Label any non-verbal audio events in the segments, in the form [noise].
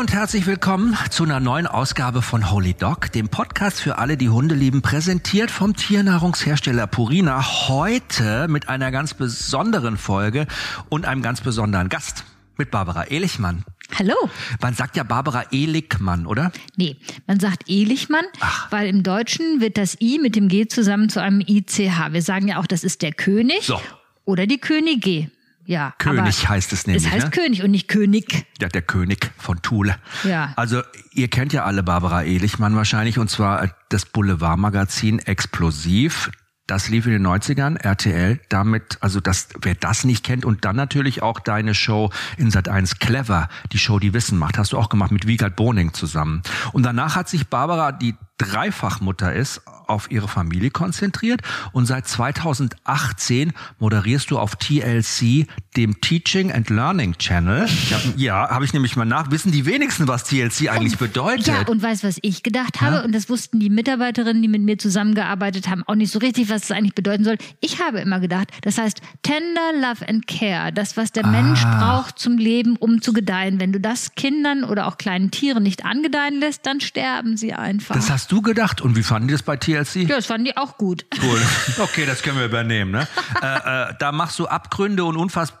und herzlich willkommen zu einer neuen Ausgabe von Holy Dog, dem Podcast für alle, die Hunde lieben, präsentiert vom Tiernahrungshersteller Purina. Heute mit einer ganz besonderen Folge und einem ganz besonderen Gast mit Barbara Ehlichmann. Hallo. Man sagt ja Barbara Ehlichmann, oder? Nee, man sagt Ehlichmann, Ach. weil im Deutschen wird das I mit dem G zusammen zu einem ICH. Wir sagen ja auch, das ist der König So. oder die Könige. Ja, König heißt es nämlich, Es heißt ne? König und nicht König. Ja, der König von Thule. Ja. Also, ihr kennt ja alle Barbara Ehlichmann wahrscheinlich, und zwar das Boulevardmagazin Explosiv. Das lief in den 90ern, RTL, damit, also das, wer das nicht kennt, und dann natürlich auch deine Show in Sat 1 Clever, die Show, die Wissen macht, hast du auch gemacht mit Wiegald Boning zusammen. Und danach hat sich Barbara, die Dreifachmutter ist, auf ihre Familie konzentriert und seit 2018 moderierst du auf TLC, dem Teaching and Learning Channel. Hab, ja, habe ich nämlich mal nach. Wissen die wenigsten, was TLC eigentlich bedeutet? Ja, und weißt was ich gedacht habe? Ja? Und das wussten die Mitarbeiterinnen, die mit mir zusammengearbeitet haben, auch nicht so richtig, was es eigentlich bedeuten soll. Ich habe immer gedacht, das heißt Tender Love and Care, das, was der Mensch Ah. braucht zum Leben, um zu gedeihen. Wenn du das Kindern oder auch kleinen Tieren nicht angedeihen lässt, dann sterben sie einfach. das hast du gedacht. Und wie fanden die das bei TLC? ja, das fanden die auch gut. Cool. [laughs] Okay, das können wir übernehmen. Ne? äh, äh, da machst du Abgründe und unfass,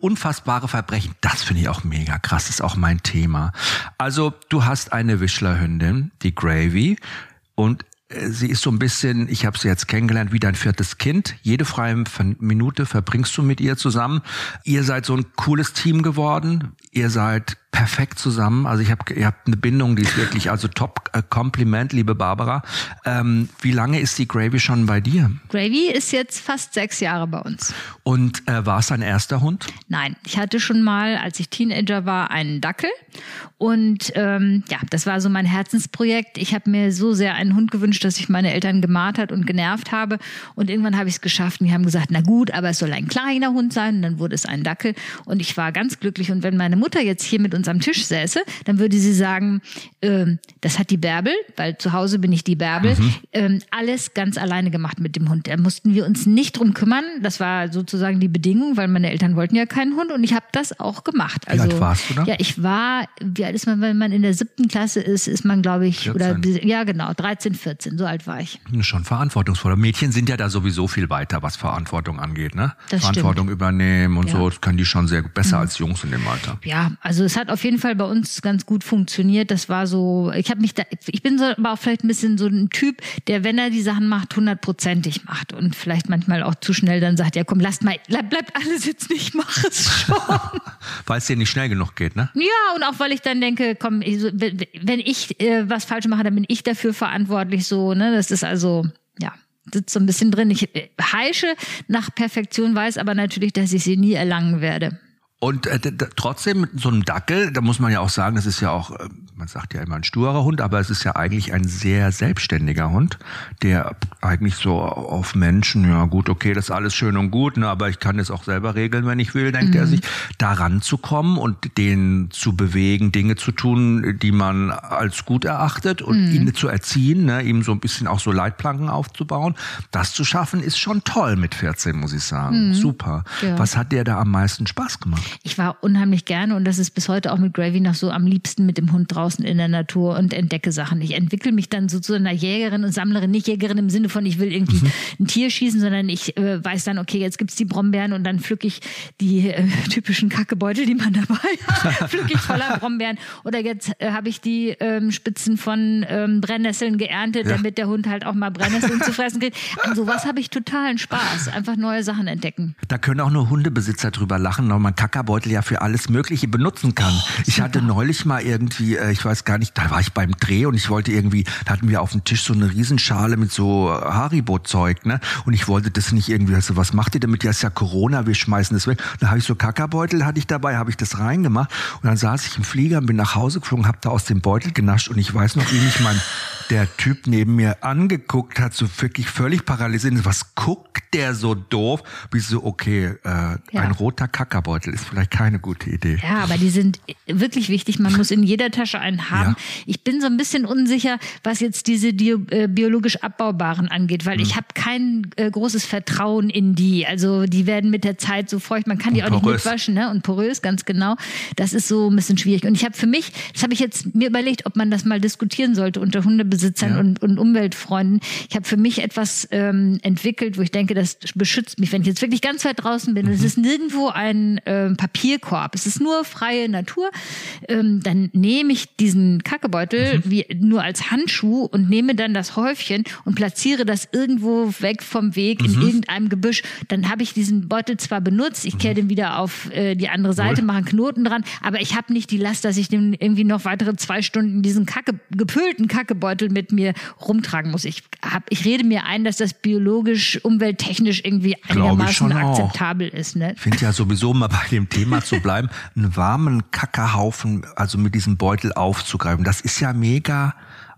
unfassbare Verbrechen. Das finde ich auch mega krass. Das ist auch mein Thema. Also du hast eine Wischlerhündin, die Gravy, und äh, sie ist so ein bisschen, ich habe sie jetzt kennengelernt, wie dein viertes Kind. Jede freie Minute verbringst du mit ihr zusammen. Ihr seid so ein cooles Team geworden. Ihr seid perfekt zusammen. Also ich habe, ihr habt eine Bindung, die ist wirklich also top. Äh, Kompliment, liebe Barbara. Ähm, wie lange ist die Gravy schon bei dir? Gravy ist jetzt fast sechs Jahre bei uns. Und äh, war es dein erster Hund? Nein, ich hatte schon mal, als ich Teenager war, einen Dackel. Und ähm, ja, das war so mein Herzensprojekt. Ich habe mir so sehr einen Hund gewünscht, dass ich meine Eltern gemartert und genervt habe. Und irgendwann habe ich es geschafft und die haben gesagt, na gut, aber es soll ein kleiner Hund sein. Und dann wurde es ein Dackel. Und ich war ganz glücklich. Und wenn meine Mutter jetzt hier mit uns am Tisch säße, dann würde sie sagen, ähm, das hat die Bärbel, weil zu Hause bin ich die Bärbel, ähm, alles ganz alleine gemacht mit dem Hund. Da mussten wir uns nicht drum kümmern. Das war sozusagen die Bedingung, weil meine Eltern wollten ja keinen Hund und ich habe das auch gemacht. Also, alt warst du da? Ja, ich war, wie alt ist man, wenn man in der siebten Klasse ist, ist man, glaube ich, 14. oder ja genau, 13, 14, so alt war ich. Schon verantwortungsvoller. Mädchen sind ja da sowieso viel weiter, was Verantwortung angeht, ne? Das Verantwortung übernehmen und Ja. Mhm. so, das können die schon sehr gut, besser als Jungs in dem Alter. Ja, also es hat auf jeden Fall bei uns ganz gut funktioniert. Das war so, ich habe mich da, ich bin so, aber auch vielleicht ein bisschen so ein Typ, der, wenn er die Sachen macht, hundertprozentig macht und vielleicht manchmal auch zu schnell dann sagt, ja komm, lasst mal, bleib- bleibt alles jetzt nicht, mach es schon. [laughs] Weil es dir nicht schnell genug geht, ne? Ja, und auch weil ich dann denke, komm, wenn ich äh, was falsch mache, dann bin ich dafür verantwortlich so, ne? Das ist also, ja, sitzt so ein bisschen drin. Ich äh, heische nach Perfektion, weiß aber natürlich, dass ich sie nie erlangen werde. Und äh, trotzdem mit so einem Dackel, da muss man ja auch sagen, das ist ja auch, äh, man sagt ja immer ein sturer Hund, aber es ist ja eigentlich ein sehr selbstständiger Hund, der eigentlich so auf Menschen, ja gut, okay, das ist alles schön und gut, ne, aber ich kann das auch selber regeln, wenn ich will, denkt er sich, da ranzukommen und den zu bewegen, Dinge zu tun, die man als gut erachtet und ihn zu erziehen, ne, ihm so ein bisschen auch so Leitplanken aufzubauen, das zu schaffen, ist schon toll mit 14, muss ich sagen. Super. Ja. Was hat dir da am meisten Spaß gemacht? Ich war unheimlich gerne und das ist bis heute auch mit Gravy noch so am liebsten mit dem Hund draußen in der Natur und entdecke Sachen. Ich entwickle mich dann so zu einer Jägerin und Sammlerin, nicht Jägerin im Sinne von, ich will irgendwie ein Tier schießen, sondern ich äh, weiß dann, okay, jetzt gibt's die Brombeeren und dann pflücke ich die äh, [laughs] typischen Kackebeutel, die man dabei [laughs] hat, pflücke ich voller [laughs] Brombeeren. Oder jetzt äh, habe ich die ähm, Spitzen von ähm, Brennnesseln geerntet, Ja. damit der Hund halt auch mal Brennnesseln zu fressen kriegt. An sowas habe ich totalen Spaß. Einfach neue Sachen entdecken. Da können auch nur Hundebesitzer drüber lachen, weil man Kackerbeutel ja für alles Mögliche benutzen kann. ich hatte neulich mal irgendwie, äh, ich weiß gar nicht, da war ich beim Dreh und ich wollte irgendwie, da hatten wir auf dem Tisch so eine Riesenschale mit so Haribo-Zeug, ne? Und ich wollte das nicht irgendwie, also was macht ihr damit? Ja, ist ja Corona, wir schmeißen das weg. Dann habe ich so Kackerbeutel, hatte ich dabei, habe ich das reingemacht und dann saß ich im Flieger und bin nach Hause geflogen, habe da aus dem Beutel genascht und ich weiß noch, wie mich mein der Typ neben mir angeguckt hat, so wirklich völlig paralysiert. Was guckt der so doof? Wie so, okay, äh, ja. ein roter Kackerbeutel ist vielleicht keine gute Idee. Ja, aber die sind wirklich wichtig. Man muss in jeder Tasche einen [laughs] haben. Ja. Ich bin so ein bisschen unsicher, was jetzt diese äh, biologisch abbaubaren angeht, weil hm. ich habe kein äh, großes Vertrauen in die. Also die werden mit der Zeit so feucht, man kann die auch nicht mitwaschen ne? und porös, ganz genau. Das ist so ein bisschen schwierig. Und ich habe für mich, das habe ich jetzt mir überlegt, ob man das mal diskutieren sollte unter Hundebesitzern ja. und, und Umweltfreunden. Ich habe für mich etwas ähm, entwickelt, wo ich denke, das beschützt mich, wenn ich jetzt wirklich ganz weit draußen bin. Mhm. Es ist nirgendwo ein ähm, Papierkorb, es ist nur freie Natur. Ähm, dann nehme ich diesen Kackebeutel mhm. wie nur als Handschuh und nehme dann das Häufchen und platziere das irgendwo weg vom Weg mhm. in irgendeinem Gebüsch. Dann habe ich diesen Beutel zwar benutzt, ich kehre mhm. den wieder auf äh, die andere Seite, mache einen Knoten dran, aber ich habe nicht die Last, dass ich den irgendwie noch weitere zwei Stunden diesen Kacke, gepölten Kackebeutel mit mir rumtragen muss. Ich hab, ich rede mir ein, dass das biologisch, umwelttechnisch irgendwie einigermaßen akzeptabel auch. ist. Ne? Ich finde ja sowieso mal bei dem Thema zu bleiben, einen warmen Kackerhaufen, also mit diesem Beutel aufzugreifen, das ist ja mega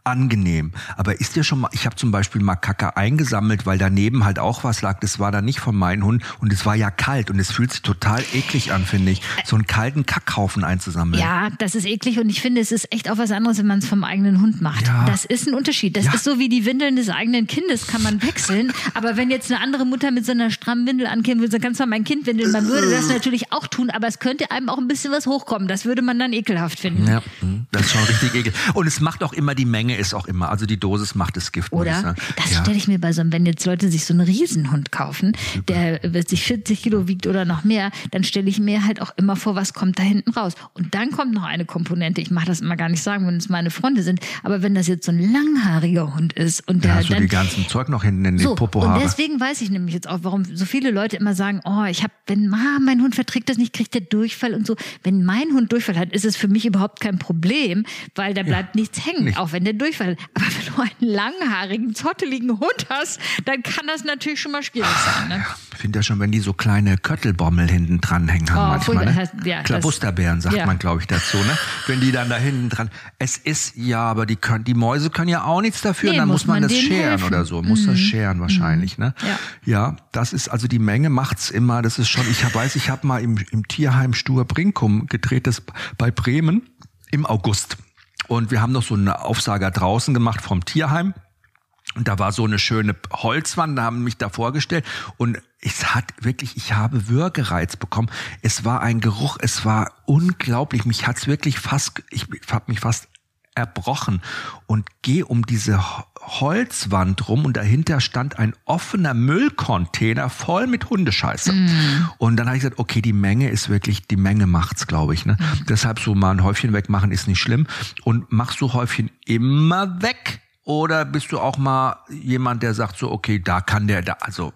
angenehm. Aber ist dir schon mal, ich habe zum Beispiel mal Kacke eingesammelt, weil daneben halt auch was lag. Das war dann nicht von meinen Hunden und es war ja kalt und es fühlt sich total eklig an, finde ich, so einen kalten Kackhaufen einzusammeln. Ja, das ist eklig und ich finde, es ist echt auch was anderes, wenn man es vom eigenen Hund macht. Ja. Das ist ein Unterschied. Das ja. ist so wie die Windeln des eigenen Kindes, kann man wechseln. aber wenn jetzt eine andere Mutter mit so einer strammen Windel ankäme, würde sagen, kannst du mal mein Kind windeln, man würde das natürlich auch tun, aber es könnte einem auch ein bisschen was hochkommen. Das würde man dann ekelhaft finden. Ja, hm, das ist schon richtig eklig. Und es macht auch immer die Menge ist auch immer. Also die Dosis macht das Gift. Oder? Das ja. stelle ich mir bei so einem, wenn jetzt Leute sich so einen Riesenhund kaufen, der sich 40 Kilo wiegt oder noch mehr, dann stelle ich mir halt auch immer vor, was kommt da hinten raus. Und dann kommt noch eine Komponente. Ich mache das immer gar nicht sagen, wenn es meine Freunde sind. Aber wenn das jetzt so ein langhaariger Hund ist und der ja, hast dann, die ganzen Zeug noch hinten in den so, Popo Und deswegen weiß ich nämlich jetzt auch, warum so viele Leute immer sagen, oh, ich habe, wenn ah, mein Hund verträgt das nicht, kriegt der Durchfall und so. Wenn mein Hund Durchfall hat, ist es für mich überhaupt kein Problem, weil da bleibt ja, nichts hängen, nicht. auch wenn der Durchfall. Aber wenn du einen langhaarigen, zotteligen Hund hast, dann kann das natürlich schon mal schwierig sein. Ne? Ich finde ja schon, wenn die so kleine Köttelbommel hinten dranhängen haben oh, manchmal. Ne? Heißt, ja, Klabusterbären sagt ja. man, glaube ich, dazu. Ne? Wenn die dann da hinten dran. Es ist ja, aber die können, die Mäuse können ja auch nichts dafür. Nee, dann muss man, man das scheren helfen. oder so. Muss mhm. das scheren wahrscheinlich. Mhm. Ne? Ja. ja, das ist also die Menge macht's immer. Das ist schon. Ich hab, weiß, ich habe mal im, im Tierheim Stur Brinkum gedreht, das bei Bremen im August. Und wir haben noch so eine Aufsager draußen gemacht vom Tierheim. Und da war so eine schöne Holzwand, da haben mich da vorgestellt und es hat wirklich, ich habe Würgereiz bekommen. Es war ein Geruch, es war unglaublich. Mich hat's wirklich fast, ich habe mich fast erbrochen und gehe um diese Holzwand rum und dahinter stand ein offener Müllcontainer voll mit Hundescheiße. Mm. Und dann habe ich gesagt, okay, die Menge ist wirklich, die Menge macht's, glaube ich. Ne? Mm. Deshalb so mal ein Häufchen wegmachen ist nicht schlimm. Und machst du Häufchen immer weg? Oder bist du auch mal jemand, der sagt so, okay, da kann der, da, also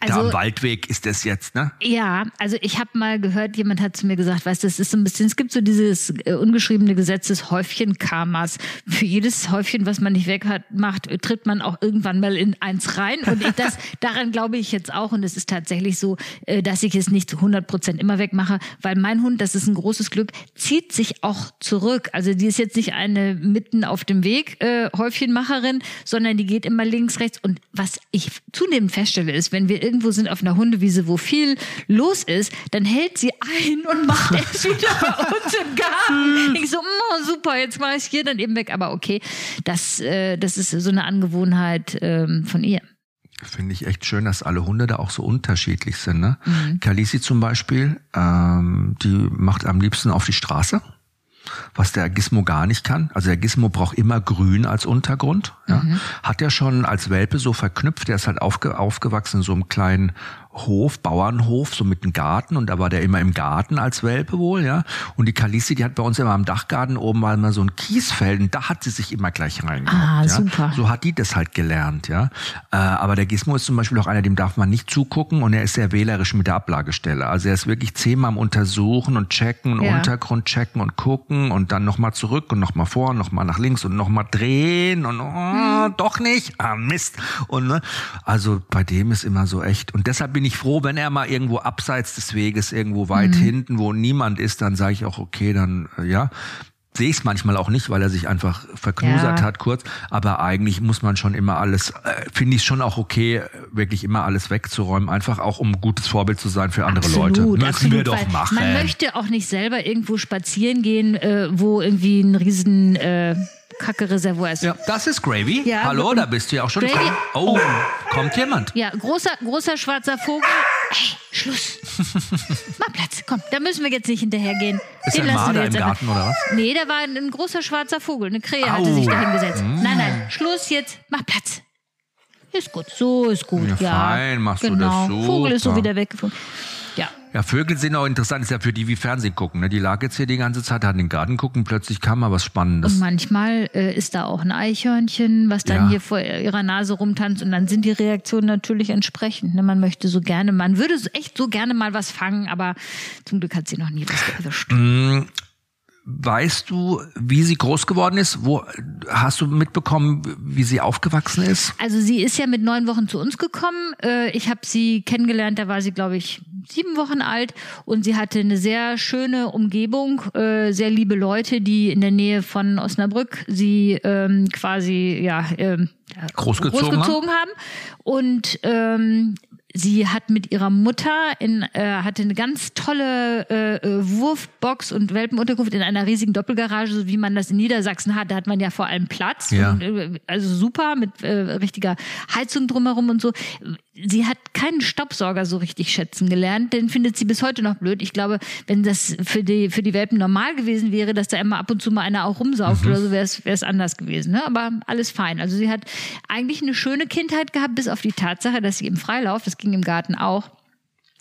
also, da am Waldweg ist das jetzt, ne? Ja, also ich habe mal gehört, jemand hat zu mir gesagt, weißt du, es ist so ein bisschen, es gibt so dieses äh, ungeschriebene Gesetz des Häufchen-Karmas. Für jedes Häufchen, was man nicht weg hat, macht, tritt man auch irgendwann mal in eins rein. Und ich, das, [laughs] daran glaube ich jetzt auch. Und es ist tatsächlich so, äh, dass ich es nicht zu 100 Prozent immer wegmache, weil mein Hund, das ist ein großes Glück, zieht sich auch zurück. Also die ist jetzt nicht eine mitten auf dem Weg äh, Häufchenmacherin, sondern die geht immer links, rechts. Und was ich zunehmend feststelle, ist, wenn wir irgendwo sind auf einer Hundewiese, wo viel los ist, dann hält sie ein und macht [laughs] es wieder bei uns im Garten. [laughs] Ich so, oh, super, jetzt mache ich hier dann eben weg. Aber okay, das, äh, das ist so eine Angewohnheit ähm, von ihr. Finde ich echt schön, dass alle Hunde da auch so unterschiedlich sind. Ne? Mhm. Kalisi zum Beispiel, ähm, die macht am liebsten auf die Straße was der Gizmo gar nicht kann. Also der Gizmo braucht immer grün als Untergrund. Ja. Mhm. Hat er schon als Welpe so verknüpft. Der ist halt aufge, aufgewachsen in so einem kleinen Hof, Bauernhof, so mit einem Garten und da war der immer im Garten als Welpe wohl, ja. Und die Kalisi, die hat bei uns immer am Dachgarten oben mal mal so ein Kiesfeld und da hat sie sich immer gleich reingehockt. Ah, ja? super. So hat die das halt gelernt, ja. Äh, aber der Gizmo ist zum Beispiel auch einer, dem darf man nicht zugucken und er ist sehr wählerisch mit der Ablagestelle. Also er ist wirklich zehnmal am Untersuchen und checken und ja. Untergrund checken und gucken und dann nochmal zurück und nochmal vor und nochmal nach links und nochmal drehen und oh, hm. doch nicht, ah Mist. Und ne, also bei dem ist immer so echt und deshalb bin bin ich froh, wenn er mal irgendwo abseits des Weges, irgendwo weit mhm. hinten, wo niemand ist, dann sage ich auch, okay, dann äh, ja. sehe ich es manchmal auch nicht, weil er sich einfach verknusert Ja. hat kurz. Aber eigentlich muss man schon immer alles, äh, finde ich schon auch okay, wirklich immer alles wegzuräumen, einfach auch um ein gutes Vorbild zu sein für andere Leute. Müssen absolut, wir doch machen. Man möchte auch nicht selber irgendwo spazieren gehen, äh, wo irgendwie ein riesen äh, Kacke-Reservoir ist. ja, das ist Gravy. Ja, Hallo, da bist du ja auch schon. Gravy- Oh, kommt jemand. Ja, großer, großer schwarzer Vogel. Ey, Schluss. [laughs] Mach Platz, komm, da müssen wir jetzt nicht hinterhergehen. Ist Den ein lassen wir Marder jetzt im. Garten oder was? Nee, da war ein, ein großer schwarzer Vogel. Eine Krähe Au. hatte sich da hingesetzt. Nein, nein, Schluss jetzt. Mach Platz. Ist gut, so ist gut. Ja, Ja, fein, machst du genau. das Vogel ist so wieder weggeflogen. Ja, Ja, Vögel sind auch interessant, ist ja für die wie Fernsehen gucken. Ne? Die lag jetzt hier die ganze Zeit, hat in den Garten gucken, plötzlich kam mal was Spannendes. Und manchmal äh, ist da auch ein Eichhörnchen, was dann Ja. hier vor ihrer Nase rumtanzt und dann sind die Reaktionen natürlich entsprechend. Ne? Man möchte so gerne, man würde echt so gerne mal was fangen, aber zum Glück hat sie noch nie was erwischt. Weißt du, wie sie groß geworden ist? Wo hast du mitbekommen, wie sie aufgewachsen ist? Also sie ist ja mit neun Wochen zu uns gekommen. Äh, Ich habe sie kennengelernt, da war sie, glaube ich, sieben Wochen alt und sie hatte eine sehr schöne Umgebung, äh, sehr liebe Leute, die in der Nähe von Osnabrück sie ähm, quasi ja ähm, Großgezogen großgezogen haben. Und ähm, Sie hat mit ihrer Mutter in, äh, hatte eine ganz tolle äh, äh, Wurfbox und Welpenunterkunft in einer riesigen Doppelgarage, so wie man das in Niedersachsen hat. Da hat man ja vor allem Platz. Ja. Und, äh, also super mit äh, richtiger Heizung drumherum und so. Sie hat keinen Staubsauger so richtig schätzen gelernt, den findet sie bis heute noch blöd. Ich glaube, wenn das für die, für die Welpen normal gewesen wäre, dass da immer ab und zu mal einer auch rumsaugt oder so, wäre es wäre es anders gewesen. Ne? Aber alles fein. Also sie hat eigentlich eine schöne Kindheit gehabt, bis auf die Tatsache, dass sie im Freilauf, das ging im Garten auch,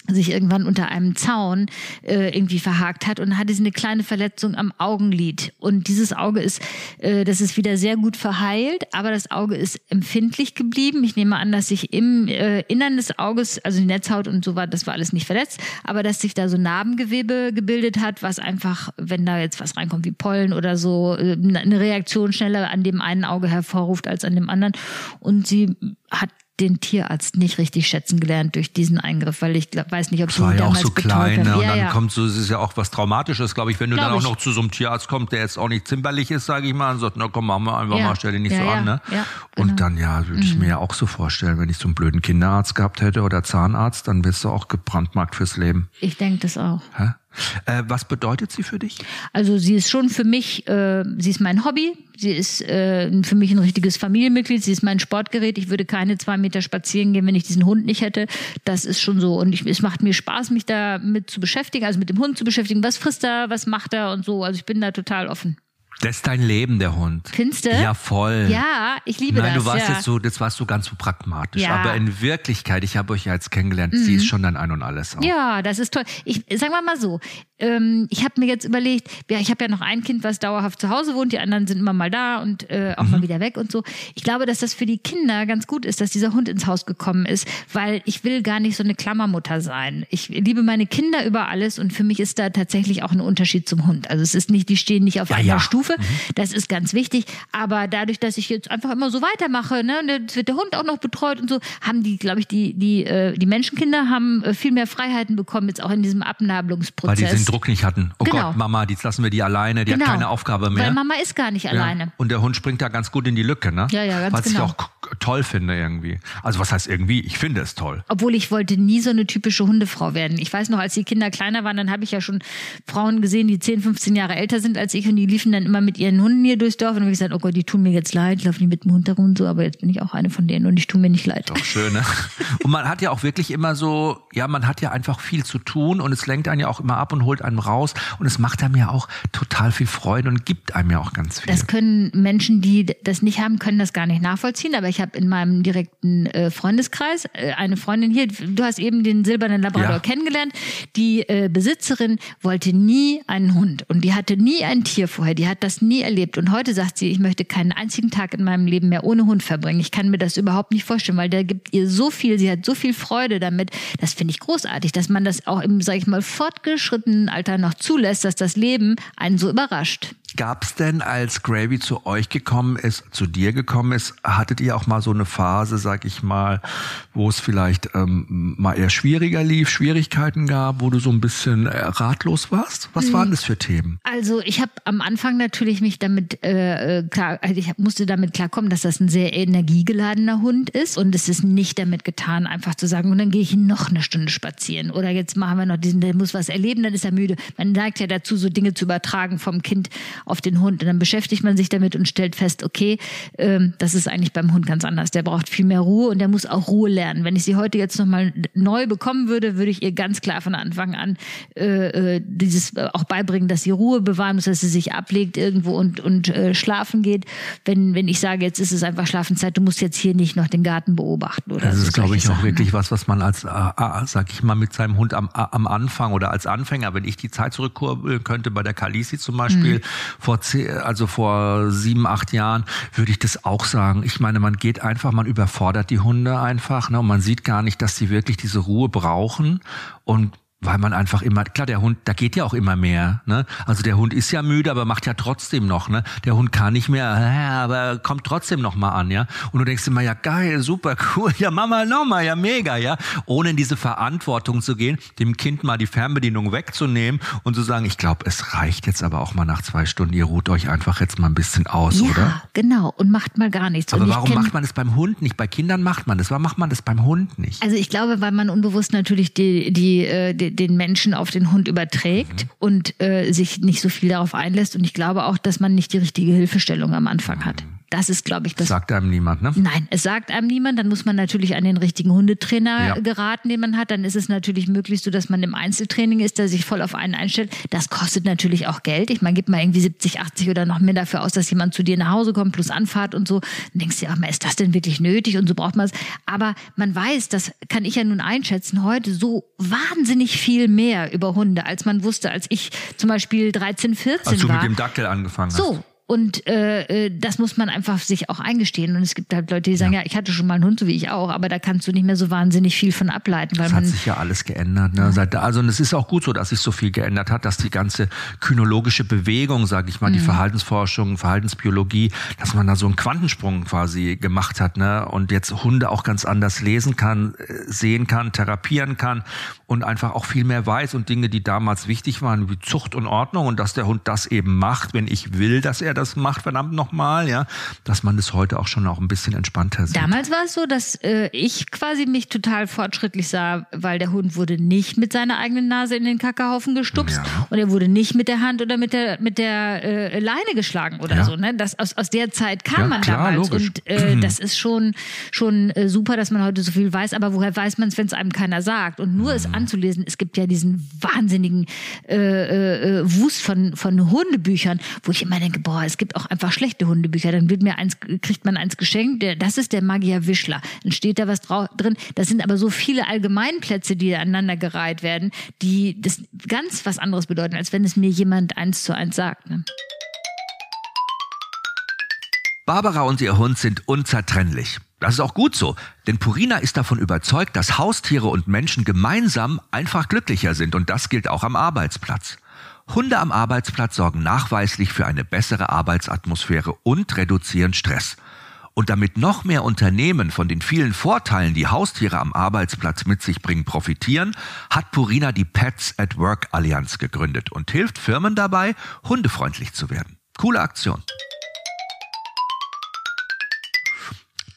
sich irgendwann unter einem Zaun äh, irgendwie verhakt hat und hatte sie eine kleine Verletzung am Augenlid und dieses Auge ist äh, das ist wieder sehr gut verheilt, aber das Auge ist empfindlich geblieben. Ich nehme an, dass sich im äh, Innern des Auges, also die Netzhaut und so war, das war alles nicht verletzt, aber dass sich da so Narbengewebe gebildet hat, was einfach, wenn da jetzt was reinkommt wie Pollen oder so, äh, eine Reaktion schneller an dem einen Auge hervorruft als an dem anderen und sie hat den Tierarzt nicht richtig schätzen gelernt durch diesen Eingriff, weil ich glaub, weiß nicht, ob sie war ja auch so klein, ne? Und ja, dann ja. kommt so, es ist ja auch was Traumatisches, glaube ich, wenn du Glaub dann auch ich. noch zu so einem Tierarzt kommst, der jetzt auch nicht zimperlich ist, sage ich mal, und sagt, na komm, machen wir einfach Ja. mal, stell dich nicht so an, ne? Ja, Und genau. dann, ja, würde ich mir ja auch so vorstellen, wenn ich so einen blöden Kinderarzt gehabt hätte oder Zahnarzt, dann bist du auch gebrandmarkt fürs Leben. Ich denke das auch. Hä? Äh, was bedeutet sie für dich? Also sie ist schon für mich, äh, sie ist mein Hobby, sie ist äh, für mich ein richtiges Familienmitglied, sie ist mein Sportgerät. Ich würde keine zwei Meter spazieren gehen, wenn ich diesen Hund nicht hätte. Das ist schon so. Und ich, es macht mir Spaß, mich damit zu beschäftigen, also mit dem Hund zu beschäftigen. Was frisst er, was macht er und so. Also ich bin da total offen. Das ist dein Leben, der Hund. Findest du? Ja, voll. Ja, ich liebe Nein, das. du warst ja. jetzt so, das warst du ganz so pragmatisch. Ja. Mhm. Aber in Wirklichkeit, ich habe euch ja jetzt kennengelernt, sie ist schon dein Ein und Alles auch. Ja, das ist toll. Ich sagen wir mal so, ähm, ich habe mir jetzt überlegt, ja, ich habe ja noch ein Kind, was dauerhaft zu Hause wohnt, die anderen sind immer mal da und äh, auch mal wieder weg und so. Ich glaube, dass das für die Kinder ganz gut ist, dass dieser Hund ins Haus gekommen ist, weil ich will gar nicht so eine Klammermutter sein. Ich liebe meine Kinder über alles und für mich ist da tatsächlich auch ein Unterschied zum Hund. Also es ist nicht, die stehen nicht auf Ja, einer ja. Stufe. Das ist ganz wichtig. Aber dadurch, dass ich jetzt einfach immer so weitermache, ne, und jetzt wird der Hund auch noch betreut und so, haben die, glaube ich, die, die, äh, die Menschenkinder haben äh, viel mehr Freiheiten bekommen, jetzt auch in diesem Abnabelungsprozess. Druck nicht hatten. Oh Genau. Gott, Mama, jetzt lassen wir die alleine, die hat keine Aufgabe mehr. Weil Mama ist gar nicht alleine. Ja. Und der Hund springt da ganz gut in die Lücke, ne? Ja, ja, ganz Was genau. ich auch toll finde irgendwie. Also was heißt irgendwie? Ich finde es toll. Obwohl ich wollte nie so eine typische Hundefrau werden. Ich weiß noch, als die Kinder kleiner waren, dann habe ich ja schon Frauen gesehen, die 10, 15 Jahre älter sind als ich und die liefen dann immer mit ihren Hunden hier durchs Dorf und dann habe ich gesagt, oh Gott, die tun mir jetzt leid, laufen die mit dem Hund herum und so, aber jetzt bin ich auch eine von denen und ich tue mir nicht leid. Doch schön, ne? [laughs] Und man hat ja auch wirklich immer so, ja, man hat ja einfach viel zu tun und es lenkt einen ja auch immer ab und holt einen raus und es macht einem ja auch total viel Freude und gibt einem ja auch ganz viel. Das können Menschen, die das nicht haben, können das gar nicht nachvollziehen. Aber ich habe in meinem direkten äh, Freundeskreis äh, eine Freundin hier. Du hast eben den silbernen Labrador Ja. kennengelernt. Die äh, Besitzerin wollte nie einen Hund und die hatte nie ein Tier vorher. Die hat das nie erlebt. Und heute sagt sie, ich möchte keinen einzigen Tag in meinem Leben mehr ohne Hund verbringen. Ich kann mir das überhaupt nicht vorstellen, weil der gibt ihr so viel. Sie hat so viel Freude damit. Das finde ich großartig, dass man das auch im, sag ich mal, fortgeschrittenen Alter noch zulässt, dass das Leben einen so überrascht. Gab es denn, als Gravy zu euch gekommen ist, zu dir gekommen ist, hattet ihr auch mal so eine Phase, sag ich mal, wo es vielleicht ähm, mal eher schwieriger lief, Schwierigkeiten gab, wo du so ein bisschen äh, ratlos warst? Was mhm. waren das für Themen? Also ich habe am Anfang natürlich mich damit äh, äh klar, also ich musste damit klarkommen, dass das ein sehr energiegeladener Hund ist und es ist nicht damit getan, einfach zu sagen, und dann gehe ich noch eine Stunde spazieren oder jetzt machen wir noch diesen, der muss was erleben, dann ist er müde. Man neigt ja dazu, so Dinge zu übertragen vom Kind auf den Hund. Und dann beschäftigt man sich damit und stellt fest, okay, ähm, das ist eigentlich beim Hund ganz anders. Der braucht viel mehr Ruhe und der muss auch Ruhe lernen. Wenn ich sie heute jetzt nochmal neu bekommen würde, würde ich ihr ganz klar von Anfang an äh, äh dieses äh, auch beibringen, dass sie Ruhe bewahren muss, dass sie sich ablegt irgendwo und, und äh, schlafen geht. Wenn, wenn ich sage, jetzt ist es einfach Schlafenszeit, du musst jetzt hier nicht noch den Garten beobachten oder Das ist, glaube ich, auch wirklich was, was man als, äh, äh, sag ich mal, mit seinem Hund am, am Anfang oder als Anfänger, wenn ich die Zeit zurückkurbeln könnte, bei der Kalisi zum Beispiel, mhm. Vor zehn, also vor sieben, acht Jahren, würde ich das auch sagen. Ich meine, man geht einfach, man überfordert die Hunde einfach, ne, und man sieht gar nicht, dass sie wirklich diese Ruhe brauchen und weil man einfach immer, klar, der Hund, da geht ja auch immer mehr. Ne? Also der Hund ist ja müde, aber macht ja trotzdem noch. Ne? Der Hund kann nicht mehr, aber kommt trotzdem noch mal an, ja. Und du denkst immer, ja geil, super [laughs] cool, ja Mama nochmal, ja mega, ja. Ohne in diese Verantwortung zu gehen, dem Kind mal die Fernbedienung wegzunehmen und zu sagen, ich glaube, es reicht jetzt aber auch mal nach zwei Stunden. Ihr ruht euch einfach jetzt mal ein bisschen aus, ja, oder? Ja, genau. Und macht mal gar nichts. Aber warum macht man das beim Hund nicht? Bei Kindern macht man das. Warum macht man das beim Hund nicht? Also ich glaube, weil man unbewusst natürlich die, die, äh, die den Menschen auf den Hund überträgt mhm. und äh, sich nicht so viel darauf einlässt. Und ich glaube auch, dass man nicht die richtige Hilfestellung am Anfang hat. Das ist, glaube ich, das. Sagt einem niemand, ne? Nein, es sagt einem niemand. Dann muss man natürlich an den richtigen Hundetrainer ja. geraten, den man hat. Dann ist es natürlich möglich so, dass man im Einzeltraining ist, der sich voll auf einen einstellt. Das kostet natürlich auch Geld. Ich meine, gib mal irgendwie 70, 80 oder noch mehr dafür aus, dass jemand zu dir nach Hause kommt, plus Anfahrt und so. Dann denkst du ja, auch ist das denn wirklich nötig? Und so braucht man es. Aber man weiß, das kann ich ja nun einschätzen, heute so wahnsinnig viel mehr über Hunde, als man wusste, als ich zum Beispiel 13, 14 als du war. mit dem Dackel angefangen hast. So, und äh, äh, das muss man einfach sich auch eingestehen. Und es gibt halt Leute, die sagen, ja. ja. ich hatte schon mal einen Hund, so wie ich auch, aber da kannst du nicht mehr so wahnsinnig viel von ableiten. Weil das man hat sich ja alles geändert. Ne? Ja. Also und es ist auch gut so, dass sich so viel geändert hat, dass die ganze kynologische Bewegung, sage ich mal, mhm. die Verhaltensforschung, Verhaltensbiologie, dass man da so einen Quantensprung quasi gemacht hat ne? und jetzt Hunde auch ganz anders lesen kann, äh, sehen kann, therapieren kann und einfach auch viel mehr weiß und Dinge, die damals wichtig waren, wie Zucht und Ordnung und dass der Hund das eben macht, wenn ich will, dass er das das macht, verdammt nochmal, ja, dass man das heute auch schon auch ein bisschen entspannter sieht. Damals war es so, dass äh, ich quasi mich total fortschrittlich sah, weil der Hund wurde nicht mit seiner eigenen Nase in den Kackerhaufen gestupst ja. und er wurde nicht mit der Hand oder mit der mit der äh, Leine geschlagen oder ja. so. Ne? Das, aus, aus der Zeit kam ja, man klar, damals logisch. und äh, [clears throat] das ist schon schon äh, super, dass man heute so viel weiß. Aber woher weiß man es, wenn es einem keiner sagt? Und nur mhm. es anzulesen, es gibt ja diesen wahnsinnigen äh, äh, äh, Wust von von Hundebüchern, wo ich immer denke, boah, es gibt auch einfach schlechte Hundebücher. Dann wird mir eins, kriegt man eins geschenkt. Das ist der Magier Wischler. Dann steht da was drin. Das sind aber so viele Allgemeinplätze, die aneinander gereiht werden, die das ganz was anderes bedeuten, als wenn es mir jemand eins zu eins sagt. Ne? Barbara und ihr Hund sind unzertrennlich. Das ist auch gut so, denn Purina ist davon überzeugt, dass Haustiere und Menschen gemeinsam einfach glücklicher sind und das gilt auch am Arbeitsplatz. Hunde am Arbeitsplatz sorgen nachweislich für eine bessere Arbeitsatmosphäre und reduzieren Stress. Und damit noch mehr Unternehmen von den vielen Vorteilen, die Haustiere am Arbeitsplatz mit sich bringen, profitieren, hat Purina die Pets at Work Allianz gegründet und hilft Firmen dabei, hundefreundlich zu werden. Coole Aktion.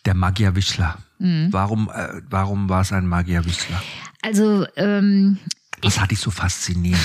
Der Magierwischler. Mhm. Warum, äh, warum war es ein Magierwischler? Also ähm, was hat dich so fasziniert?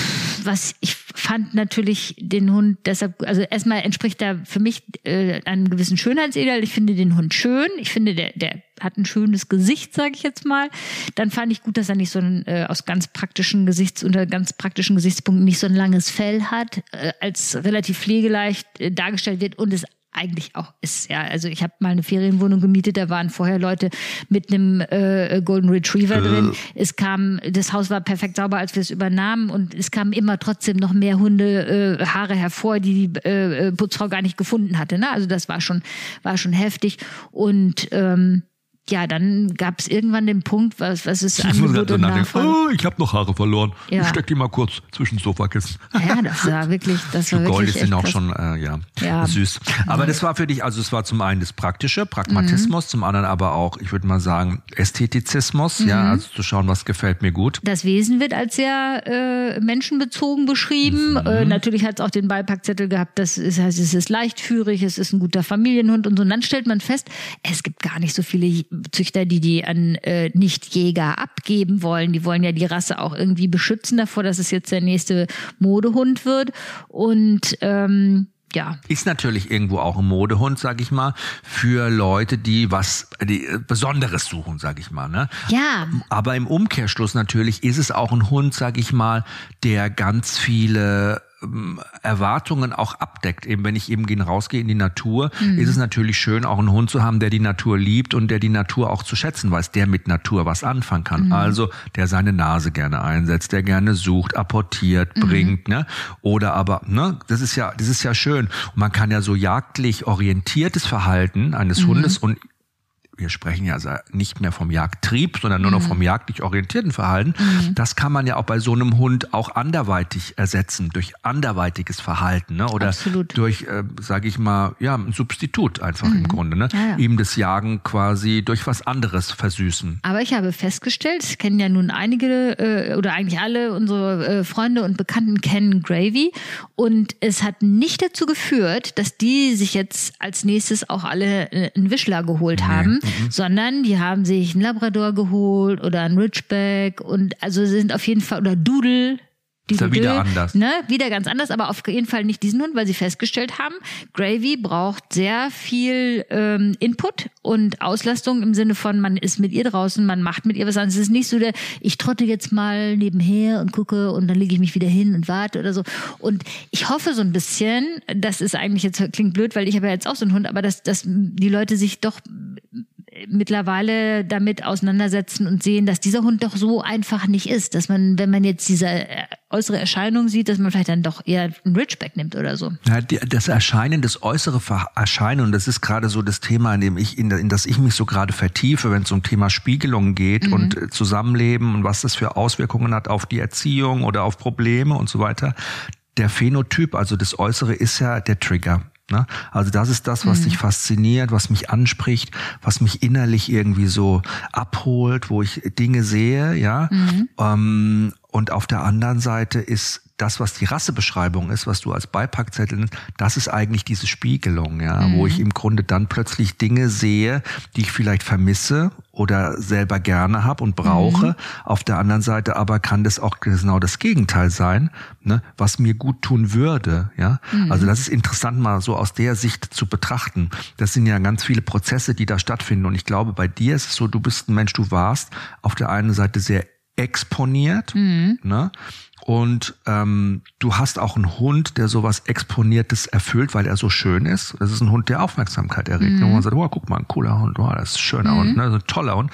Was ich fand natürlich den Hund deshalb, also erstmal entspricht er für mich äh, einem gewissen Schönheitsideal. Ich finde den Hund schön. Ich finde, der, der hat ein schönes Gesicht, sage ich jetzt mal. Dann fand ich gut, dass er nicht so ein äh, aus ganz praktischen Gesichts unter ganz praktischen Gesichtspunkten nicht so ein langes Fell hat, äh, als relativ pflegeleicht äh, dargestellt wird und es eigentlich auch ist. Ja, also ich habe mal eine Ferienwohnung gemietet, da waren vorher Leute mit einem äh, Golden Retriever äh. drin. Es kam, das Haus war perfekt sauber, als wir es übernahmen und es kamen immer trotzdem noch mehr Hunde äh, Haare hervor, die die äh, Putzfrau gar nicht gefunden hatte. Ne? Also das war schon war schon heftig und ähm, ja, dann gab es irgendwann den Punkt, was, was ist Angebot und Nachfrage. Oh, ich habe noch Haare verloren. Ja. Ich steck die mal kurz zwischen Sofakissen. Ja, das war [laughs] wirklich, das war So wirklich sind auch krass. schon äh, ja, Ja. süß. Aber das war für dich, also es war zum einen das Praktische, Pragmatismus, zum anderen aber auch, ich würde mal sagen, Ästhetizismus, ja, also zu schauen, was gefällt mir gut. Das Wesen wird als sehr äh, menschenbezogen beschrieben. Äh, natürlich hat es auch den Beipackzettel gehabt, das ist, heißt, es ist leichtführig, es ist ein guter Familienhund und so. Und dann stellt man fest, es gibt gar nicht so viele Züchter, die die an äh, Nichtjäger abgeben wollen. Die wollen ja die Rasse auch irgendwie beschützen davor, dass es jetzt der nächste Modehund wird. Und ähm, ja, Ist natürlich irgendwo auch ein Modehund, sag ich mal, für Leute, die was die, äh, Besonderes suchen, sag ich mal. Ne? ja, Aber im Umkehrschluss natürlich ist es auch ein Hund, sag ich mal, der ganz viele ähm, Erwartungen auch abdeckt. Eben wenn ich eben gehen rausgehe in die Natur, ist es natürlich schön, auch einen Hund zu haben, der die Natur liebt und der die Natur auch zu schätzen weiß, der mit Natur was anfangen kann. Also der seine Nase gerne einsetzt, der gerne sucht, apportiert, bringt, ne? Oder aber, ne, das ist ja, das ist ja schön. Und man kann ja so jagdlich orientiertes Verhalten eines Hundes und wir sprechen ja also nicht mehr vom Jagdtrieb, sondern nur Mhm. noch vom jagdlich orientierten Verhalten. Das kann man ja auch bei so einem Hund auch anderweitig ersetzen, durch anderweitiges Verhalten ne? oder Absolut. durch, äh, sage ich mal, ja, ein Substitut einfach im Grunde. Ne? Mhm. Ja, ja. Ihm das Jagen quasi durch was anderes versüßen. Aber ich habe festgestellt, es kennen ja nun einige äh, oder eigentlich alle unsere äh, Freunde und Bekannten kennen Gravy und es hat nicht dazu geführt, dass die sich jetzt als nächstes auch alle äh, einen Wischler geholt haben, sondern die haben sich einen Labrador geholt oder einen Ridgeback und also sind auf jeden Fall oder Doodle. Ist ja wieder anders. Ne, wieder ganz anders, aber auf jeden Fall nicht diesen Hund, weil sie festgestellt haben, Gravy braucht sehr viel ähm, Input und Auslastung im Sinne von, man ist mit ihr draußen, man macht mit ihr was anderes. Es ist nicht so der, ich trotte jetzt mal nebenher und gucke und dann lege ich mich wieder hin und warte oder so. Und ich hoffe so ein bisschen, das ist eigentlich jetzt klingt blöd, weil ich habe ja jetzt auch so einen Hund, aber dass, dass die Leute sich doch mittlerweile damit auseinandersetzen und sehen, dass dieser Hund doch so einfach nicht ist, dass man, wenn man jetzt diese äh, äußere Erscheinung sieht, dass man vielleicht dann doch eher einen Ridgeback nimmt oder so. Ja, das Erscheinen, das äußere Erscheinen, und das ist gerade so das Thema, in dem ich, in, das ich mich so gerade vertiefe, wenn es um Thema Spiegelung geht und äh, Zusammenleben und was das für Auswirkungen hat auf die Erziehung oder auf Probleme und so weiter. Der Phänotyp, also das Äußere, ist ja der Trigger. Ne? Also das ist das, was dich fasziniert, was mich anspricht, was mich innerlich irgendwie so abholt, wo ich Dinge sehe, ja. Ähm, und auf der anderen Seite ist das, was die Rassebeschreibung ist, was du als Beipackzettel nennst, das ist eigentlich diese Spiegelung, ja, wo ich im Grunde dann plötzlich Dinge sehe, die ich vielleicht vermisse oder selber gerne habe und brauche. Auf der anderen Seite aber kann das auch genau das Gegenteil sein, ne, was mir gut tun würde, ja. Also das ist interessant mal so aus der Sicht zu betrachten. Das sind ja ganz viele Prozesse, die da stattfinden und ich glaube, bei dir ist es so, du bist ein Mensch, du warst auf der einen Seite sehr exponiert, ne? Und ähm, du hast auch einen Hund, der sowas Exponiertes erfüllt, weil er so schön ist. Das ist ein Hund, der Aufmerksamkeit erregt. Und man sagt, oh, guck mal, ein cooler Hund, oh, das ist ein schöner Hund, ne? so ein toller Hund.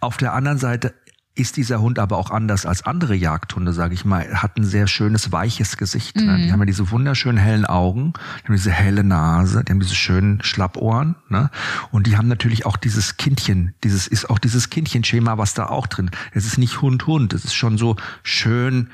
Auf der anderen Seite ist dieser Hund aber auch anders als andere Jagdhunde, sage ich mal. Er hat ein sehr schönes, weiches Gesicht. Ne? Die haben ja diese wunderschönen hellen Augen, die haben diese helle Nase, die haben diese schönen Schlappohren. Ne? Und die haben natürlich auch dieses Kindchen, dieses ist auch dieses Kindchenschema, was da auch drin. Es ist nicht Hund, Hund. Es ist schon so schön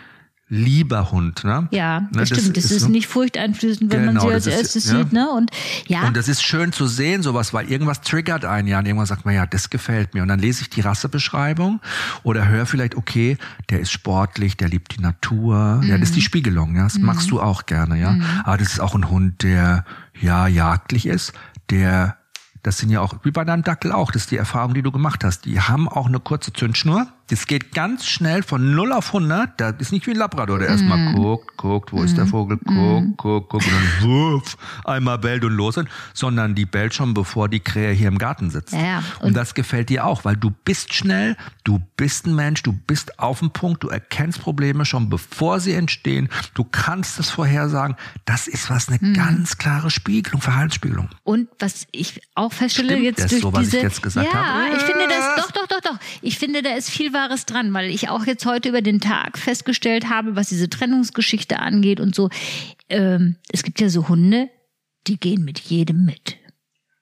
lieber Hund. Ne? Ja, Ne, das stimmt. Das ist, so- nicht furchteinflößend, wenn man Genau, sie als ist- erstes ja. sieht, ne? Und ja, Und das ist schön zu sehen, sowas, weil irgendwas triggert einen ja. Und irgendwann sagt man, ja, das gefällt mir. Und dann lese ich die Rassebeschreibung oder höre vielleicht, okay, der ist sportlich, der liebt die Natur. Ja, das ist die Mhm. Spiegelung, ja. Das machst du auch gerne, ja. Aber das ist auch ein Hund, der, ja, jagdlich ist, der, das sind ja auch, wie bei deinem Dackel auch, das ist die Erfahrung, die du gemacht hast. Die haben auch eine kurze Zündschnur. Das geht ganz schnell von 0 auf 100. Da ist nicht wie ein Labrador, der erstmal Mhm. guckt, guckt, wo ist der Vogel, guckt, guckt, guckt und dann wuff, einmal bellt und los sind, sondern die bellt schon, bevor die Krähe hier im Garten sitzt. Ja. Und, Und- das gefällt dir auch, weil du bist schnell, du bist ein Mensch, du bist auf dem Punkt, du erkennst Probleme schon, bevor sie entstehen. Du kannst es vorhersagen. Das ist was eine Mhm. ganz klare Spiegelung, Verhaltensspiegelung. Und was ich auch feststelle Stimmt jetzt das durch so, was ich diese, jetzt gesagt ja, habe? ich finde das doch, doch, doch, doch. Ich finde, da ist viel Wahres dran, weil ich auch jetzt heute über den Tag festgestellt habe, was diese Trennungsgeschichte angeht und so. Ähm, es gibt ja so Hunde, die gehen mit jedem mit.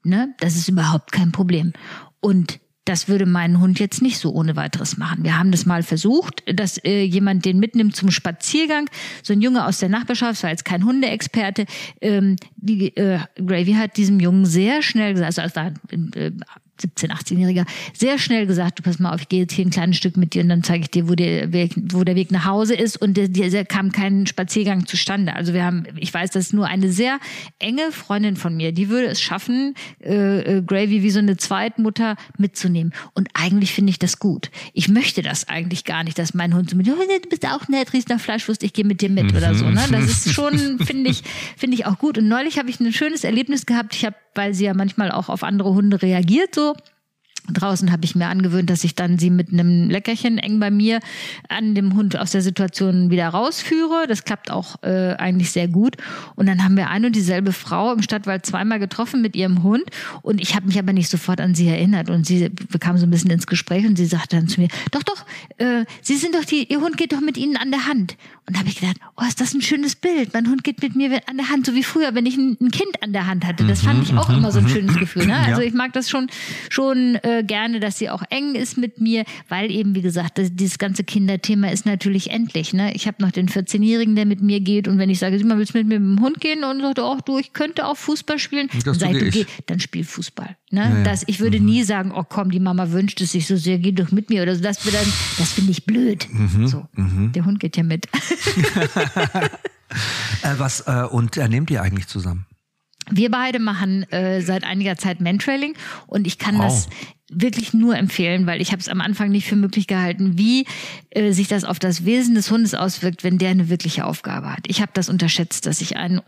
Ne? Das ist überhaupt kein Problem. Und das würde mein Hund jetzt nicht so ohne weiteres machen. Wir haben das mal versucht, dass äh, jemand den mitnimmt zum Spaziergang. So ein Junge aus der Nachbarschaft, war jetzt kein Hundeexperte. Ähm, die, äh, Gravy hat diesem Jungen sehr schnell gesagt, also, also äh, 17, 18-Jähriger, sehr schnell gesagt, du pass mal auf, ich gehe jetzt hier ein kleines Stück mit dir und dann zeige ich dir, wo der Weg, wo der Weg nach Hause ist und der, der kam kein Spaziergang zustande. Also wir haben, ich weiß, dass nur eine sehr enge Freundin von mir, die würde es schaffen, äh, äh, Gravy wie so eine Zweitmutter mitzunehmen. Und eigentlich finde ich das gut. Ich möchte das eigentlich gar nicht, dass mein Hund so mit, oh, du bist auch nett, riechst nach Fleischwurst, ich gehe mit dir mit oder so. Ne? Das ist schon, [laughs] finde ich, finde ich auch gut. Und neulich habe ich ein schönes Erlebnis gehabt. Ich habe, weil sie ja manchmal auch auf andere Hunde reagiert, so Draußen habe ich mir angewöhnt, dass ich dann sie mit einem Leckerchen eng bei mir an dem Hund aus der Situation wieder rausführe. Das klappt auch äh, eigentlich sehr gut. Und dann haben wir eine und dieselbe Frau im Stadtwald zweimal getroffen mit ihrem Hund. Und ich habe mich aber nicht sofort an sie erinnert. Und sie bekam so ein bisschen ins Gespräch und sie sagte dann zu mir, doch, doch, äh, Sie sind doch die, Ihr Hund geht doch mit Ihnen an der Hand. Und da habe ich gedacht, oh, ist das ein schönes Bild. Mein Hund geht mit mir an der Hand, so wie früher, wenn ich ein, ein Kind an der Hand hatte. Das fand ich auch mhm, immer so ein mhm. schönes Gefühl. Ne? Also ich mag das schon, schon äh, gerne, dass sie auch eng ist mit mir, weil eben, wie gesagt, das, dieses ganze Kinderthema ist natürlich endlich. Ne? Ich habe noch den 14-Jährigen, der mit mir geht und wenn ich sage, man willst mit mir mit dem Hund gehen und sagt, oh, du, ich könnte auch Fußball spielen, dann sage ich, okay, dann spiel Fußball. Ne? Ja, ja. Das, ich würde mhm. nie sagen, oh komm, die Mama wünscht es sich so sehr, geh doch mit mir oder so. Das, das finde ich blöd. Mhm. So, mhm. Der Hund geht ja mit. [laughs] [laughs] äh, was äh, und er nehmt ihr eigentlich zusammen? Wir beide machen äh, seit einiger Zeit Mentrailing und ich kann wow. das wirklich nur empfehlen, weil ich habe es am Anfang nicht für möglich gehalten, wie äh, sich das auf das Wesen des Hundes auswirkt, wenn der eine wirkliche Aufgabe hat. Ich habe das unterschätzt, dass ich einen